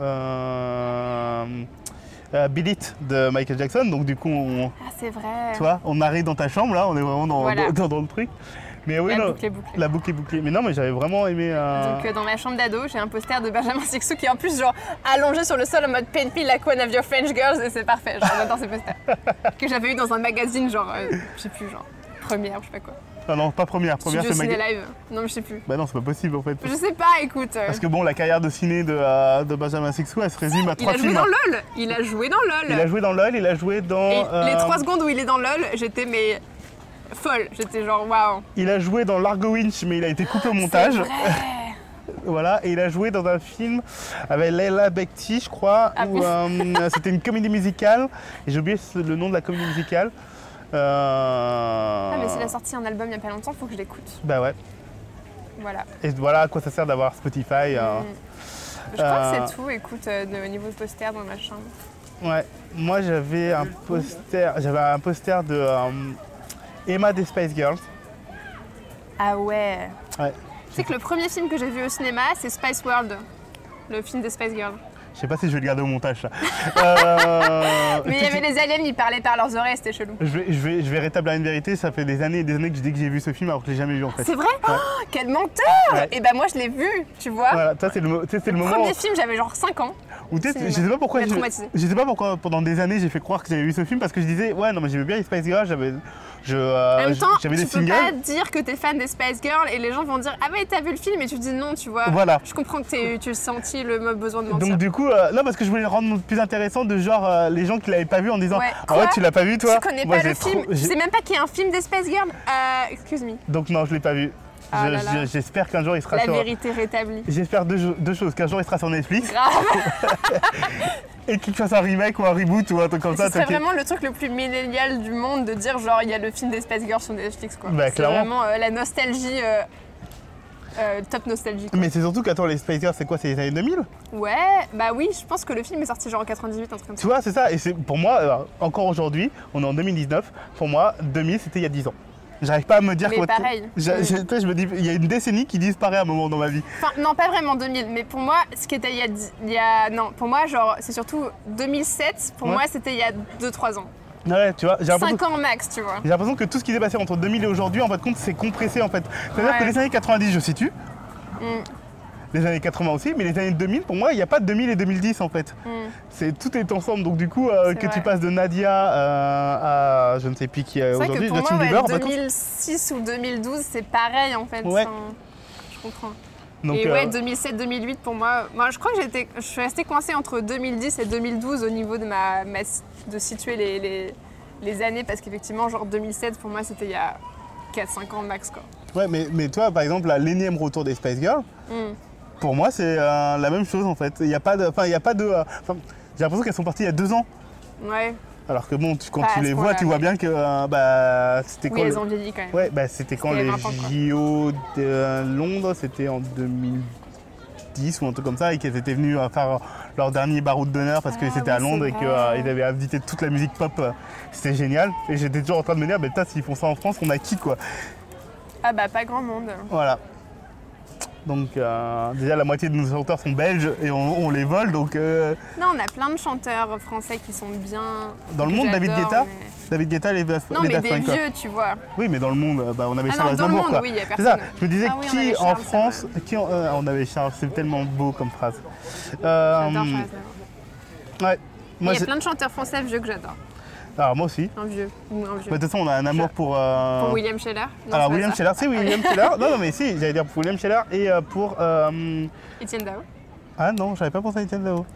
euh, Beat It de Michael Jackson. Donc du coup, on, Ah, c'est vrai. tu vois, on arrive dans ta chambre là, on est vraiment dans, Voilà. dans, dans le truc. Mais oui, La non, boucle est bouclée. la boucle est bouclée. Mais non, mais j'avais vraiment aimé. euh, Donc euh, dans ma chambre d'ado, j'ai un poster de Benjamin Sixou qui est en plus genre allongé sur le sol en mode paintful like one of your French girls et c'est parfait. J'adore ces posters. (laughs) que j'avais eu dans un magazine genre, euh, je sais plus, genre première je sais pas quoi. Ah non, pas première. Première, c'est Ciné Mag... Live. Non mais je sais plus. Bah non, c'est pas possible en fait. Je sais pas, écoute. euh, Parce que bon, la carrière de ciné de, euh, de Benjamin Sixou, elle se résume à il trois a joué films. dans LOL. Il a joué dans LOL. Il a joué dans LOL, il a joué dans. Et les euh, trois secondes où il est dans LOL, j'étais mais folle. J'étais genre waouh. Il a joué dans Largo Winch, mais il a été coupé au montage. C'est vrai. (laughs) Voilà, et il a joué dans un film avec Leila Bekti, je crois, Ah où euh, c'était une comédie musicale. Et j'ai oublié le nom de la comédie musicale. Euh, Ah mais s'il a sorti un album il y a pas longtemps, faut que je l'écoute. Bah ouais. Voilà. Et voilà à quoi ça sert d'avoir Spotify. euh. Mm. Je crois Euh, que c'est tout, écoute, euh, de, au niveau de poster dans ma chambre. Ouais. Moi j'avais un poster, j'avais un poster de euh, Emma des Spice Girls. Ah ouais. Ouais. Tu sais que le premier film que j'ai vu au cinéma, c'est Spice World, le film des Spice Girls. Je sais pas si je vais le garder au montage, ça. (laughs) Euh, Mais il y avait les aliens, ils parlaient par leurs oreilles, c'était chelou. je, vais, je, vais, je vais rétablir une vérité, ça fait des années et des années que je dis que j'ai vu ce film alors que je l'ai jamais vu en fait. C'est vrai? Ouais. Oh, Quel menteur Ouais. Et ben moi je l'ai vu, tu vois. Voilà, ça c'est le, moment Premier film, j'avais genre 5 ans. sais, cinéma. je sais pas pourquoi je, sais pas pourquoi pendant des années j'ai fait croire que j'avais vu ce film parce que je disais ouais non mais j'aimais bien les Spice Girls, j'avais je euh, En même temps, tu des peux singles. pas dire que t'es fan des Spice Girls et les gens vont dire Ah ouais, t'as vu le film et tu dis non, tu vois. Voilà. Je comprends que tu as senti le besoin de mentir. Donc du coup, euh, non parce que je voulais le rendre plus intéressant de genre euh, les gens qui l'avaient pas vu en disant Ouais. ah ouais Quoi tu l'as pas vu toi tu connais Moi, pas j'ai le film, trop- tu j'ai- sais même pas qu'il y a un film des Spice Girls euh, Excuse me. Donc non je l'ai pas vu. Ah Je- là là. je- J'espère qu'un jour il sera La sur. vérité rétablie. J'espère deux, jo- deux choses, qu'un jour il sera sur Netflix Grave. (laughs) et qu'il fasse un remake ou un reboot ou un truc comme Ce ça. serait t'inquiète. vraiment le truc le plus millénial du monde de dire genre il y a le film des Spice Girls sur Netflix quoi. Bah, c'est clairement. vraiment euh, la nostalgie, euh, euh, top nostalgie. quoi. Mais c'est surtout qu'attends les Spice Girls c'est quoi C'est les années 2000 Ouais, bah oui, je pense que le film est sorti genre en 98, un truc comme ça. Tu vois c'est ça et c'est pour moi euh, encore aujourd'hui on est en 2019 pour moi 2000 c'était il y a 10 ans. J'arrive pas à me dire Mais quoi- pareil. Je, Mm. je- me dis il y a une décennie qui disparaît à un moment dans ma vie. Enfin, non, pas vraiment 2000, mais pour moi, ce qui était il y a. Il y a non, pour moi, genre, c'est surtout 2007. Pour Ouais. moi, c'était il y a 2-3 ans. Ouais tu vois j'ai l'impression 5 ans max, tu vois. J'ai l'impression que tout ce qui s'est passé entre 2000 et aujourd'hui, en fait, compte, c'est compressé en fait. C'est-à-dire Ouais. que les années 90, je situe. Mm. Les années 80 aussi, mais les années 2000, pour moi, il n'y a pas de 2000 et 2010 en fait. Mm. C'est tout est ensemble. Donc du coup, euh, que tu passes de Nadia euh, à je ne sais plus qui que aujourd'hui, Justin ouais, Bieber. quand- 2006 ou 2012, c'est pareil en fait. Ouais. Je comprends. donc, et euh, ouais, 2007-2008 pour moi, moi je crois que j'étais, je suis restée coincée entre 2010 et 2012 au niveau de ma, ma- de situer les, les, les années parce qu'effectivement genre 2007 pour moi c'était il y a 4-5 ans max quoi. ouais, mais, mais toi, par exemple, l'énième retour des Spice Girls, Mm. pour moi, c'est euh, la même chose en fait. Il n'y a pas de, enfin, il y a pas de. euh, j'ai l'impression qu'elles sont parties il y a deux ans. Ouais, Alors que bon, tu- quand à tu les vois, tu vois bien que euh, bah, c'était oui quand elles le- ont vieilli quand même. Ouais, bah c'était quand les 20 ans, quoi. JO de Londres, c'était en 2010 ou un truc comme ça, et qu'elles étaient venues euh, faire leur dernier baroud d'honneur parce que Ah c'était oui, à Londres et qu'ils vrai. avaient invité toute la musique pop. euh, C'était génial. Et j'étais toujours en train de me dire, bah, putain, s'ils font ça en France, on a qui quoi? Ah bah pas grand monde. Voilà. Donc euh, déjà la moitié de nos chanteurs sont belges et on, on les vole donc euh, Non, on a plein de chanteurs français qui sont bien. Dans le monde, David Guetta mais- David Guetta les Daft Non, les mais des quoi. vieux, tu vois. Oui mais dans le monde euh, bah, on avait Ah Charles non, dans le Aznavour monde, quoi. oui, il y a C'est ça, personne. je me disais Ah oui, qui en France, qui en- euh, on avait Charles, c'est tellement beau comme phrase. Euh, J'adore Charles Aznavour. Ouais. Moi, il y a plein de chanteurs français vieux que j'adore. Alors moi aussi. Un vieux un vieux. Mais De toute façon, on a un amour pour. euh, Pour William Scheller Non, Alors pas William. Scheller, c'est William Scheller. Non, non, mais si, j'allais dire pour William Scheller et euh, pour. euh, Etienne Dao. Ah non, j'avais pas pensé à Etienne Dao.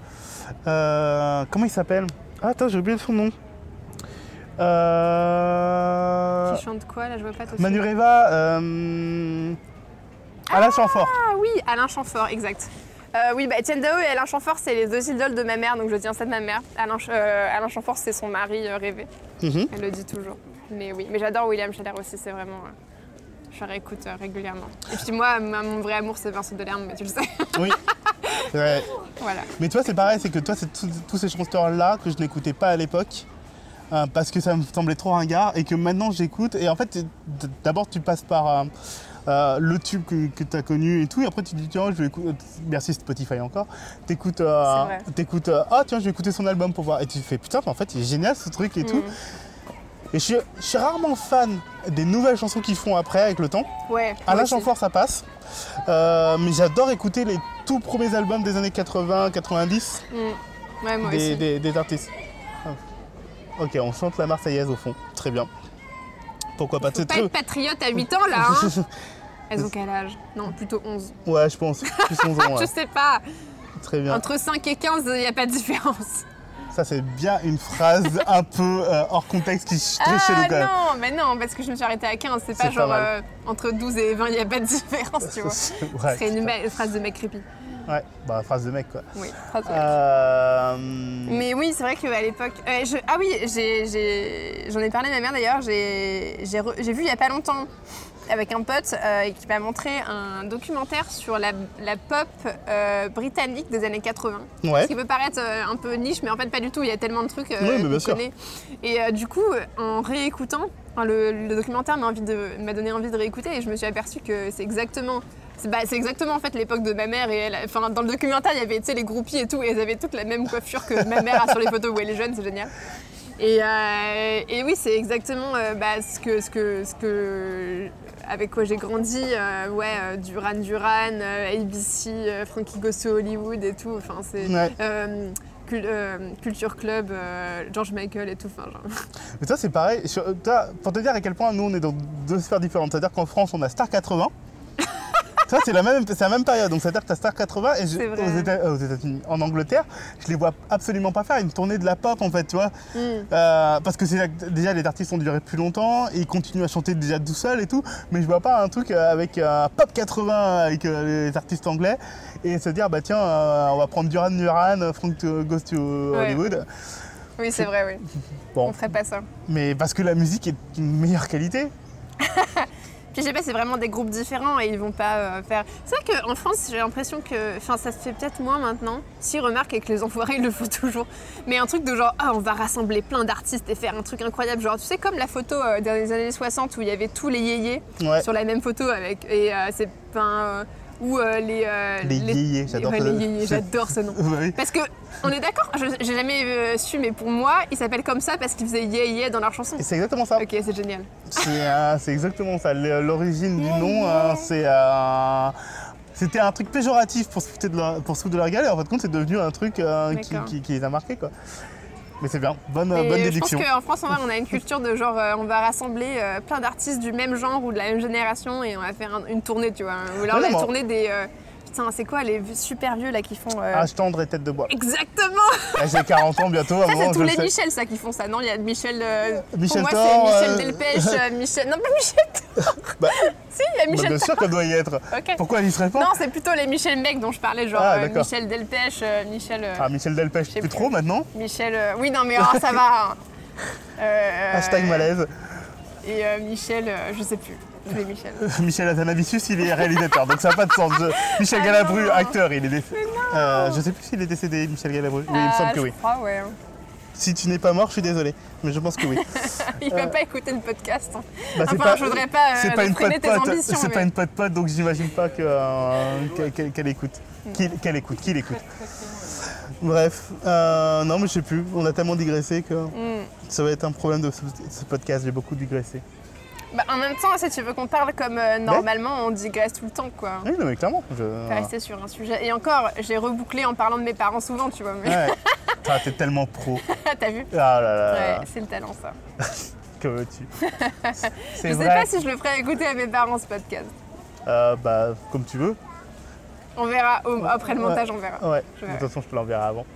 Comment il s'appelle? Ah, attends, j'ai oublié son nom. Euh... Qui chante quoi là? Je vois pas tout de Manu suite. Reva. Euh... Alain Chamfort. Ah oui, Alain Chamfort, exact. Euh, oui, bah, Etienne Dao et Alain Chamfort, c'est les deux idoles de ma mère, donc je tiens ça de ma mère. Alain, euh, Alain Chamfort, c'est son mari euh, rêvé. Mhm. Elle le dit toujours. Mais oui, mais j'adore William Scheller aussi, c'est vraiment. euh, je réécoute euh, régulièrement. Et puis moi, mon vrai amour, c'est Vincent Delerme, mais tu le sais. (laughs) Oui. Ouais. voilà. Mais toi, c'est pareil, c'est que toi, c'est tous ces chanteurs-là que je n'écoutais pas à l'époque. euh, parce que ça me semblait trop ringard et que maintenant j'écoute. Et en fait, d'abord tu passes par euh, euh, le tube que, tu as connu et tout. Et après tu te dis, tiens, je vais écouter. Merci Spotify encore. T'écoutes. euh, t'écoutes, euh, ah, tiens, je vais écouter son album pour voir. Et tu fais, putain, mais en fait, il est génial ce truc et tout. Mm. Et je suis, je suis rarement fan des nouvelles chansons qu'ils font après avec le temps. Ouais. moi Alain aussi. Chamfort, ça passe. Euh, mais j'adore écouter les tout premiers albums des années 80, 90 Mm. Ouais, moi des, aussi. des- des artistes. Ah. Ok, on chante la Marseillaise au fond. Très bien. Pourquoi pas Faut pas être patriote à 8 ans là, hein (laughs) Elles ont quel âge? Non, plutôt 11. Ouais, je pense. Plus 11 ans, (laughs) ouais. Je sais pas. Très bien. Entre 5 et 15, il n'y a pas de différence. Ça, c'est bien une phrase un peu euh, hors contexte qui est Ah quand même. non, mais non, parce que je me suis arrêtée à 15. C'est pas pas genre mal. euh, entre 12 et 20, il n'y a pas de (laughs) différence, tu vois. ouais, C'est une belle phrase de mec creepy. Ouais, bah phrase de mec quoi. Oui, phrase de mec. Euh, Mais oui, c'est vrai qu'à l'époque. euh, je- Ah oui, j'en ai, parlé à ma mère d'ailleurs. J'ai re- vu il y a pas longtemps avec un pote euh, qui m'a montré un documentaire sur la, la pop euh, britannique des années 80. Ouais. Ce qui peut paraître un peu niche, mais en fait pas du tout. Il y a tellement de trucs Oui, mais bien sûr. connaît. Et du coup, en réécoutant, enfin, le, le documentaire m'a donné envie de réécouter et je me suis aperçue que c'est exactement C'est bah, c'est exactement en fait l'époque de ma mère et elle. Enfin, dans le documentaire, il y avait tu sais, les groupies et tout, et elles avaient toutes la même coiffure que ma mère a sur les photos où elle est jeune, c'est génial. Et, euh, et oui, c'est exactement euh, bah, ce, que, ce, que, ce que. avec quoi j'ai grandi. euh, ouais, Duran Duran, ABC, Frankie Goes to Hollywood et tout. Enfin, c'est. Ouais. Culture Club, George Michael et tout. Enfin, genre. (laughs) Mais toi, c'est pareil. Sur- toi, pour te dire à quel point nous, on est dans deux sphères différentes. C'est-à-dire qu'en France, on a Star 80. Toi, c'est la même, c'est la même période. Donc, c'est-à-dire que tu as Star 80 et je- aux Éta- aux États-Unis, en Angleterre, je les vois absolument pas faire une tournée de la pop, en fait, tu vois. Mm. Euh, parce que c'est déjà les artistes ont duré plus longtemps et ils continuent à chanter déjà tout seuls et tout, mais je vois pas un truc euh, avec euh, pop 80 avec euh, les artistes anglais et se dire bah tiens on va prendre Duran Duran, Frank Goes to Hollywood, Oui, c'est vrai, oui. Bon. On ferait pas ça. mais parce que la musique est de meilleure qualité. (laughs) Puis je sais pas, c'est vraiment des groupes différents et ils vont pas euh, faire. C'est vrai qu'en France, j'ai l'impression que. Enfin, ça se fait peut-être moins maintenant. Si, remarque, avec les enfoirés, ils le font toujours. Mais un truc de genre, ah, on va rassembler plein d'artistes et faire un truc incroyable. Genre, tu sais, comme la photo euh, des années 60 où il y avait tous les yéyés Ouais. sur la même photo avec. Et euh, c'est pas. Ou euh, les. euh, Les yéyés, j'adore ouais, C'est- j'adore ce nom. (laughs) Oui. Parce que, on est d'accord, je- j'ai jamais euh, su, mais pour moi, ils s'appellent comme ça parce qu'ils faisaient yeah yeah dans leur chanson. Et c'est exactement ça. Ok, c'est génial. C'est euh, exactement ça. L'origine du nom, euh, c'est. euh, c'était un truc péjoratif pour se foutre de leur, pour se foutre de leur gueule et en fait compte c'est devenu un truc euh, qui- qui les a marqués quoi. Mais c'est bien, bonne, euh, Et bonne je déduction. pense qu'en France, en vrai, on a une culture de genre, euh, on va rassembler euh, plein d'artistes du même genre ou de la même génération et on va faire un- une tournée, tu vois. Ou alors Ouais, la non, mais- tournée des. Putain, c'est quoi les super vieux là qui font. euh, Âge tendre et tête de bois. Exactement (laughs) Ah, J'ai 40 ans bientôt, Ça, c'est tous les sais. Michel, ça, qui font ça. Non, il y a Michel. euh, Michel pour moi, c'est Michel euh, Delpech, euh, (laughs) Michel. Non, pas Michel (laughs) Bah, Si, il y a bah, Michel bien sûr qu'elle doit y être. Pourquoi elle y serait pas Non, c'est plutôt les Michel Mec dont je parlais, genre Ah. Michel Delpech, Michel. Ah, Michel Delpech, plus plus. trop maintenant. Michel. euh, Oui, non, mais oh, ça va. hein. Hashtag malaise. Et Michel, je sais plus. Les Michel. Michel Azanavicius, il est réalisateur, donc ça n'a pas de sens. Je- Michel Ah Galabru, non. acteur, il est décédé. Euh, je sais plus s'il est décédé, Michel Galabru. Oui, il me semble Ah, que je oui. crois, ouais. Si tu n'es pas mort, je suis désolé. Mais je pense que oui. (laughs) Il peut pas écouter le podcast. hein. Bah, c'est Enfin, je voudrais pas, euh, c'est pas une pote C'est mais- pas une pote pote, donc j'imagine pas que, euh, qu'elle- écoute. Qu'il- Qu'elle écoute, qu'il écoute. Bref, euh, non mais je sais plus. On a tellement digressé que Mm. ça va être un problème de ce, ce podcast. J'ai beaucoup digressé. Bah, en même temps, si tu veux qu'on parle comme euh, normalement, on digresse tout le temps, quoi. Oui, non mais clairement. Je... Rester sur un sujet. Et encore, j'ai rebouclé en parlant de mes parents souvent, tu vois. Mais Ouais. (laughs) T'es tellement pro. (laughs) t'as vu Ah là là. là. Ouais, c'est le talent, ça. (laughs) Que veux-tu? Je sais vrai. pas si je le ferai écouter à mes parents, ce podcast. Euh, bah, comme tu veux. On verra. au- après le montage, on verra. Ouais. De toute façon, je te l'enverrai avant.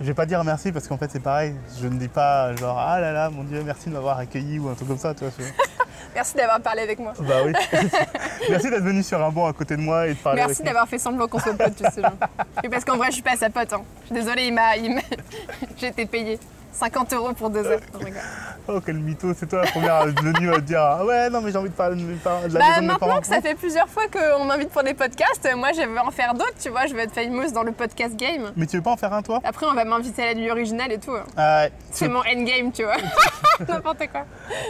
Je vais pas dire merci parce qu'en fait, c'est pareil. Je ne dis pas genre ah là là, mon Dieu, merci de m'avoir accueilli ou un truc comme ça, tu vois. (laughs) Merci d'avoir parlé avec moi. Bah oui. (laughs) merci d'être venu sur un banc à côté de moi et de parler Merci avec moi. d'avoir fait semblant qu'on soit potes, genre. Et (laughs) parce qu'en vrai, je suis pas sa pote. Hein. Je suis désolée, il m'a, été payée 50 euros pour deux heures. (laughs) Oh, quel mytho, c'est toi la première venue à dire ah ouais, non, mais j'ai envie de parler de, la Bah, maison de mes maintenant parents. que ça fait plusieurs fois qu'on m'invite pour des podcasts, moi je vais en faire d'autres, tu vois. Je vais être famous dans le podcast game. Mais tu veux pas en faire un toi? Après, on va m'inviter à la nuit originale et tout. hein. Ah ouais. C'est mon endgame, tu vois. (laughs) N'importe quoi.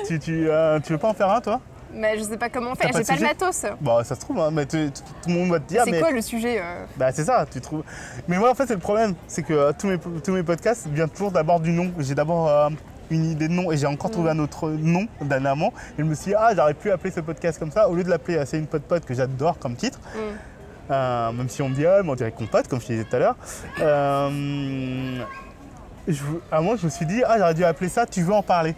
tu, tu, euh, tu veux pas en faire un toi? Mais je sais pas comment faire, j'ai pas le matos. Bon, ça se trouve, hein, mais tu- tu- tout le monde va te dire. c'est mais... quoi le sujet euh Bah c'est ça, tu trouves. Mais moi en fait c'est le problème, c'est que euh, tous, mes, tous mes podcasts viennent toujours d'abord du nom. J'ai d'abord euh, une idée de nom et j'ai encore trouvé un autre nom dernièrement. Et je me suis dit ah j'aurais pu appeler ce podcast comme ça au lieu de l'appeler C'est une pote pote que j'adore comme titre. Mm. Même si on me dit ah mais on dirait qu'on pote comme je te disais tout à l'heure. À moi je me suis dit ah j'aurais dû appeler ça Tu veux en parler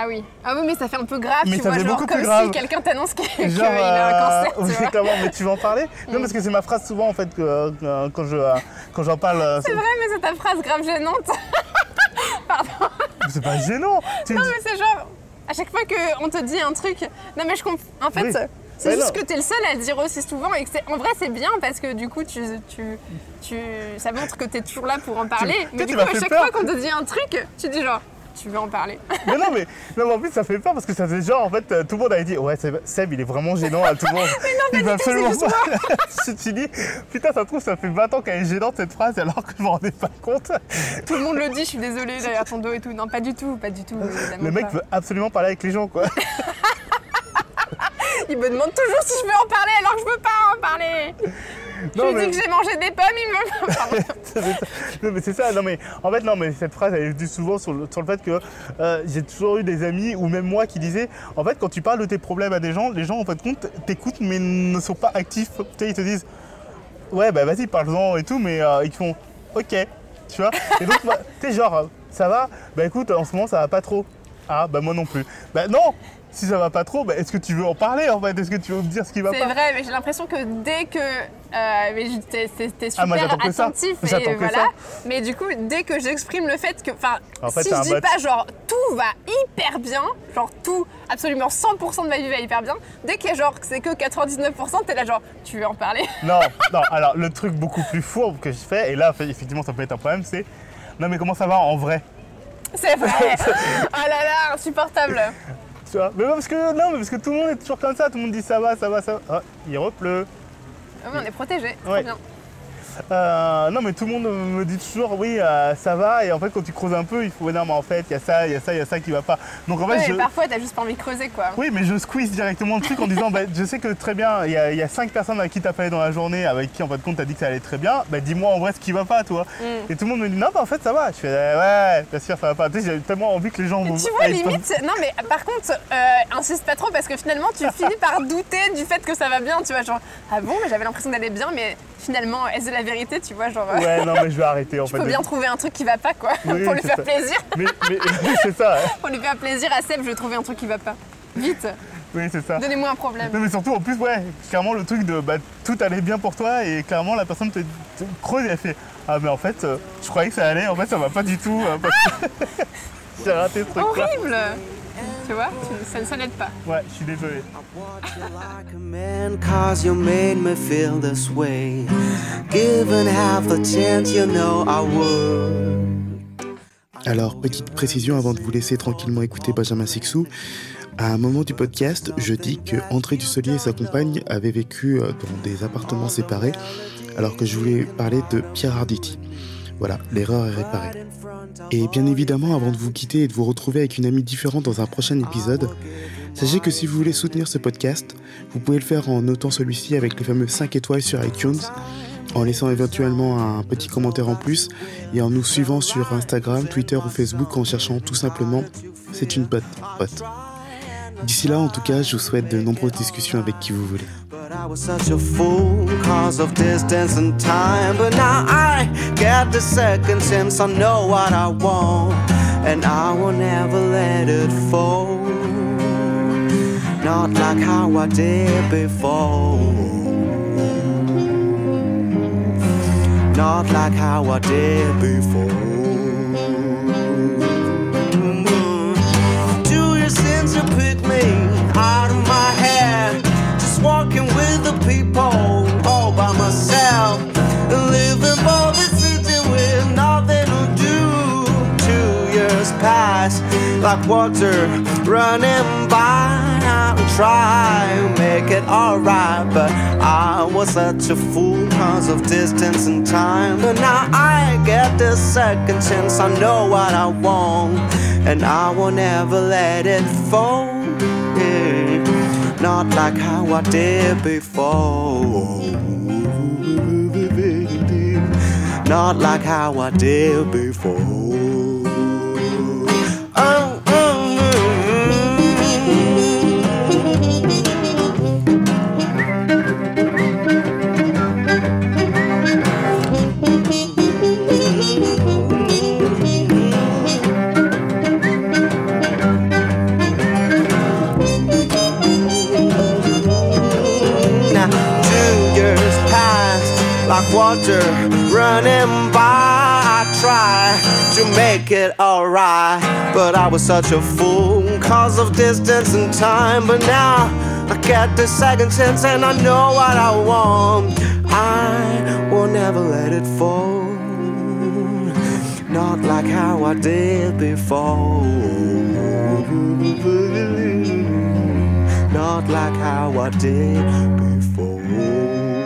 Ah oui. Ah oui, mais ça fait un peu grave, Mais tu ça vois, fait genre beaucoup comme plus grave. si quelqu'un t'annonce qu'il a un euh, cancer, tu oui, vois. comment, mais tu veux en parler Non, Mm. parce que c'est ma phrase souvent en fait que, euh, quand je euh, quand j'en parle. C'est vrai, mais c'est ta phrase grave gênante. (laughs) c'est pas gênant. Tu Non, dis- mais c'est genre, à chaque fois qu'on te dit un truc. Non, mais je comprends. En fait, Oui. c'est juste que t'es le seul à le dire aussi souvent. Et que c'est- en vrai, c'est bien parce que du coup, tu, tu, tu, ça montre que t'es toujours là pour en parler. mais du tu coup, à chaque peur. fois qu'on te dit un truc, tu dis genre, tu veux en parler. (laughs) Mais non, mais, non, mais en plus, ça fait peur parce que ça fait genre, en fait, euh, tout le monde avait dit Ouais, Seb, il est vraiment gênant à tout le monde. (laughs) il veut absolument pas. je suis dit Putain, ça se trouve, ça fait 20 ans qu'elle est gênante cette phrase alors que je m'en rendais pas compte. Tout le monde le dit, je suis désolée derrière ton dos et tout. Non, pas du tout, pas du tout. Le mec pas. veut absolument parler avec les gens, quoi. (laughs) Il me demande toujours si je veux en parler alors que je veux pas en parler. Je Non, lui mais- dis que j'ai mangé des pommes, il me. (laughs) Non mais c'est ça, non mais en fait non mais cette phrase elle est venue souvent sur le, sur le fait que euh, j'ai toujours eu des amis ou même moi qui disaient en fait quand tu parles de tes problèmes à des gens, les gens en fait compte t'écoutent mais ne sont pas actifs. Tu sais, ils te disent ouais bah vas-y parle-en et tout mais euh, ils font ok tu vois. Et donc (laughs) tu sais genre ça va Bah écoute en ce moment ça va pas trop. Ah bah moi non plus. Bah non si ça va pas trop, bah, est-ce que tu veux en parler en fait? Est-ce que tu veux me dire ce qui va C'est pas? vrai, mais j'ai l'impression que dès que. euh, mais t'es- Ah, moi, super que ça. attentif J'attends et que voilà. ça. Mais du coup, dès que j'exprime le fait que. Enfin, En fait, si je dis pas genre tout va hyper bien, genre tout, absolument 100% de ma vie va hyper bien, dès a genre que c'est que 99%, t'es là genre tu veux en parler? (laughs) Non, non, alors le truc beaucoup plus fourbe que je fais, et là effectivement ça peut être un problème, c'est non mais comment ça va en vrai? C'est vrai Oh (laughs) là là, insupportable Tu vois Mais parce que non mais parce que tout le monde est toujours comme ça, tout le monde dit ça va, ça va, ça va. Ah, il repleut. Ah oui, on est protégé, trop Ouais. bien. Euh, non mais tout le monde me dit toujours oui euh, ça va et en fait quand tu creuses un peu il faut non mais en fait il y a ça, il y a ça, il y a ça qui va pas. Donc en fait Ouais, je... mais parfois t'as juste pas envie de creuser quoi. Oui, mais je squeeze directement le truc en disant bah, Je sais que très bien, il y, a- il y a cinq personnes avec qui t'as parlé dans la journée, avec qui en fin de compte t'as dit que ça allait très bien, bah dis-moi en vrai ce qui va pas, toi. Mm. Et tout le monde me dit Non, bah en fait ça va. Je fais Eh Ouais, bien sûr, ça va pas. Tu sais, j'ai tellement envie que les gens Mais vont. tu vois, limite, non mais par contre, euh, insiste pas trop parce que finalement tu finis par douter du fait que ça va bien, tu vois, genre, ah bon, mais j'avais l'impression d'aller bien, mais finalement, est-ce la vérité, tu vois, genre, euh, Ouais, non, mais je vais arrêter en (laughs) fait. peux bien trouver un truc qui va pas, quoi, Oui, pour lui faire ça. plaisir, Mais, mais (laughs) c'est ça, ouais. pour lui faire plaisir à Seb, je vais trouver un truc qui va pas. Vite, oui, c'est ça. donnez-moi un problème. Non, mais surtout, en plus, ouais, clairement, le truc de bah, tout allait bien pour toi et clairement, la personne te, te creuse et elle fait Ah, mais en fait, euh, je croyais que ça allait, en fait, ça va pas du tout. hein, parce (laughs) J'ai raté ce truc-là. Horrible Tu vois, tu- ça, ça n'aide pas. Ouais, je suis désolé. watch you like a man cause you made me feel this way given half a chance you know i would Alors, petite précision avant de vous laisser tranquillement écouter Benjamin Sixou. À un moment du podcast, je dis que André Dussolier et sa compagne avaient vécu euh, dans des appartements séparés, alors que je voulais parler de Pierre Arditi. Voilà, l'erreur est réparée. Et bien évidemment, avant de vous quitter et de vous retrouver avec une amie différente dans un prochain épisode, sachez que si vous voulez soutenir ce podcast, vous pouvez le faire en notant celui-ci avec les fameux 5 étoiles sur iTunes, en laissant éventuellement un petit commentaire en plus et en nous suivant sur Instagram, Twitter ou Facebook en cherchant tout simplement C'est une pote, pote. D'ici là, en tout cas, je vous souhaite de nombreuses discussions avec qui vous voulez. Get the second chance. I know what I want, and I will never let it fall. Not like how I did before. Not like how I did before. Like water running by. I try to make it alright, but I was such a fool cause of distance and time. But now I get the second chance. I know what I want, and I will never let it fall. Yeah. Not like how I did before. Not like how I did before. Alright, but I was such a fool cause of distance and time. But now I get the second chance and I know what I want. I will never let it fall. Not like how I did before. Not like how I did before.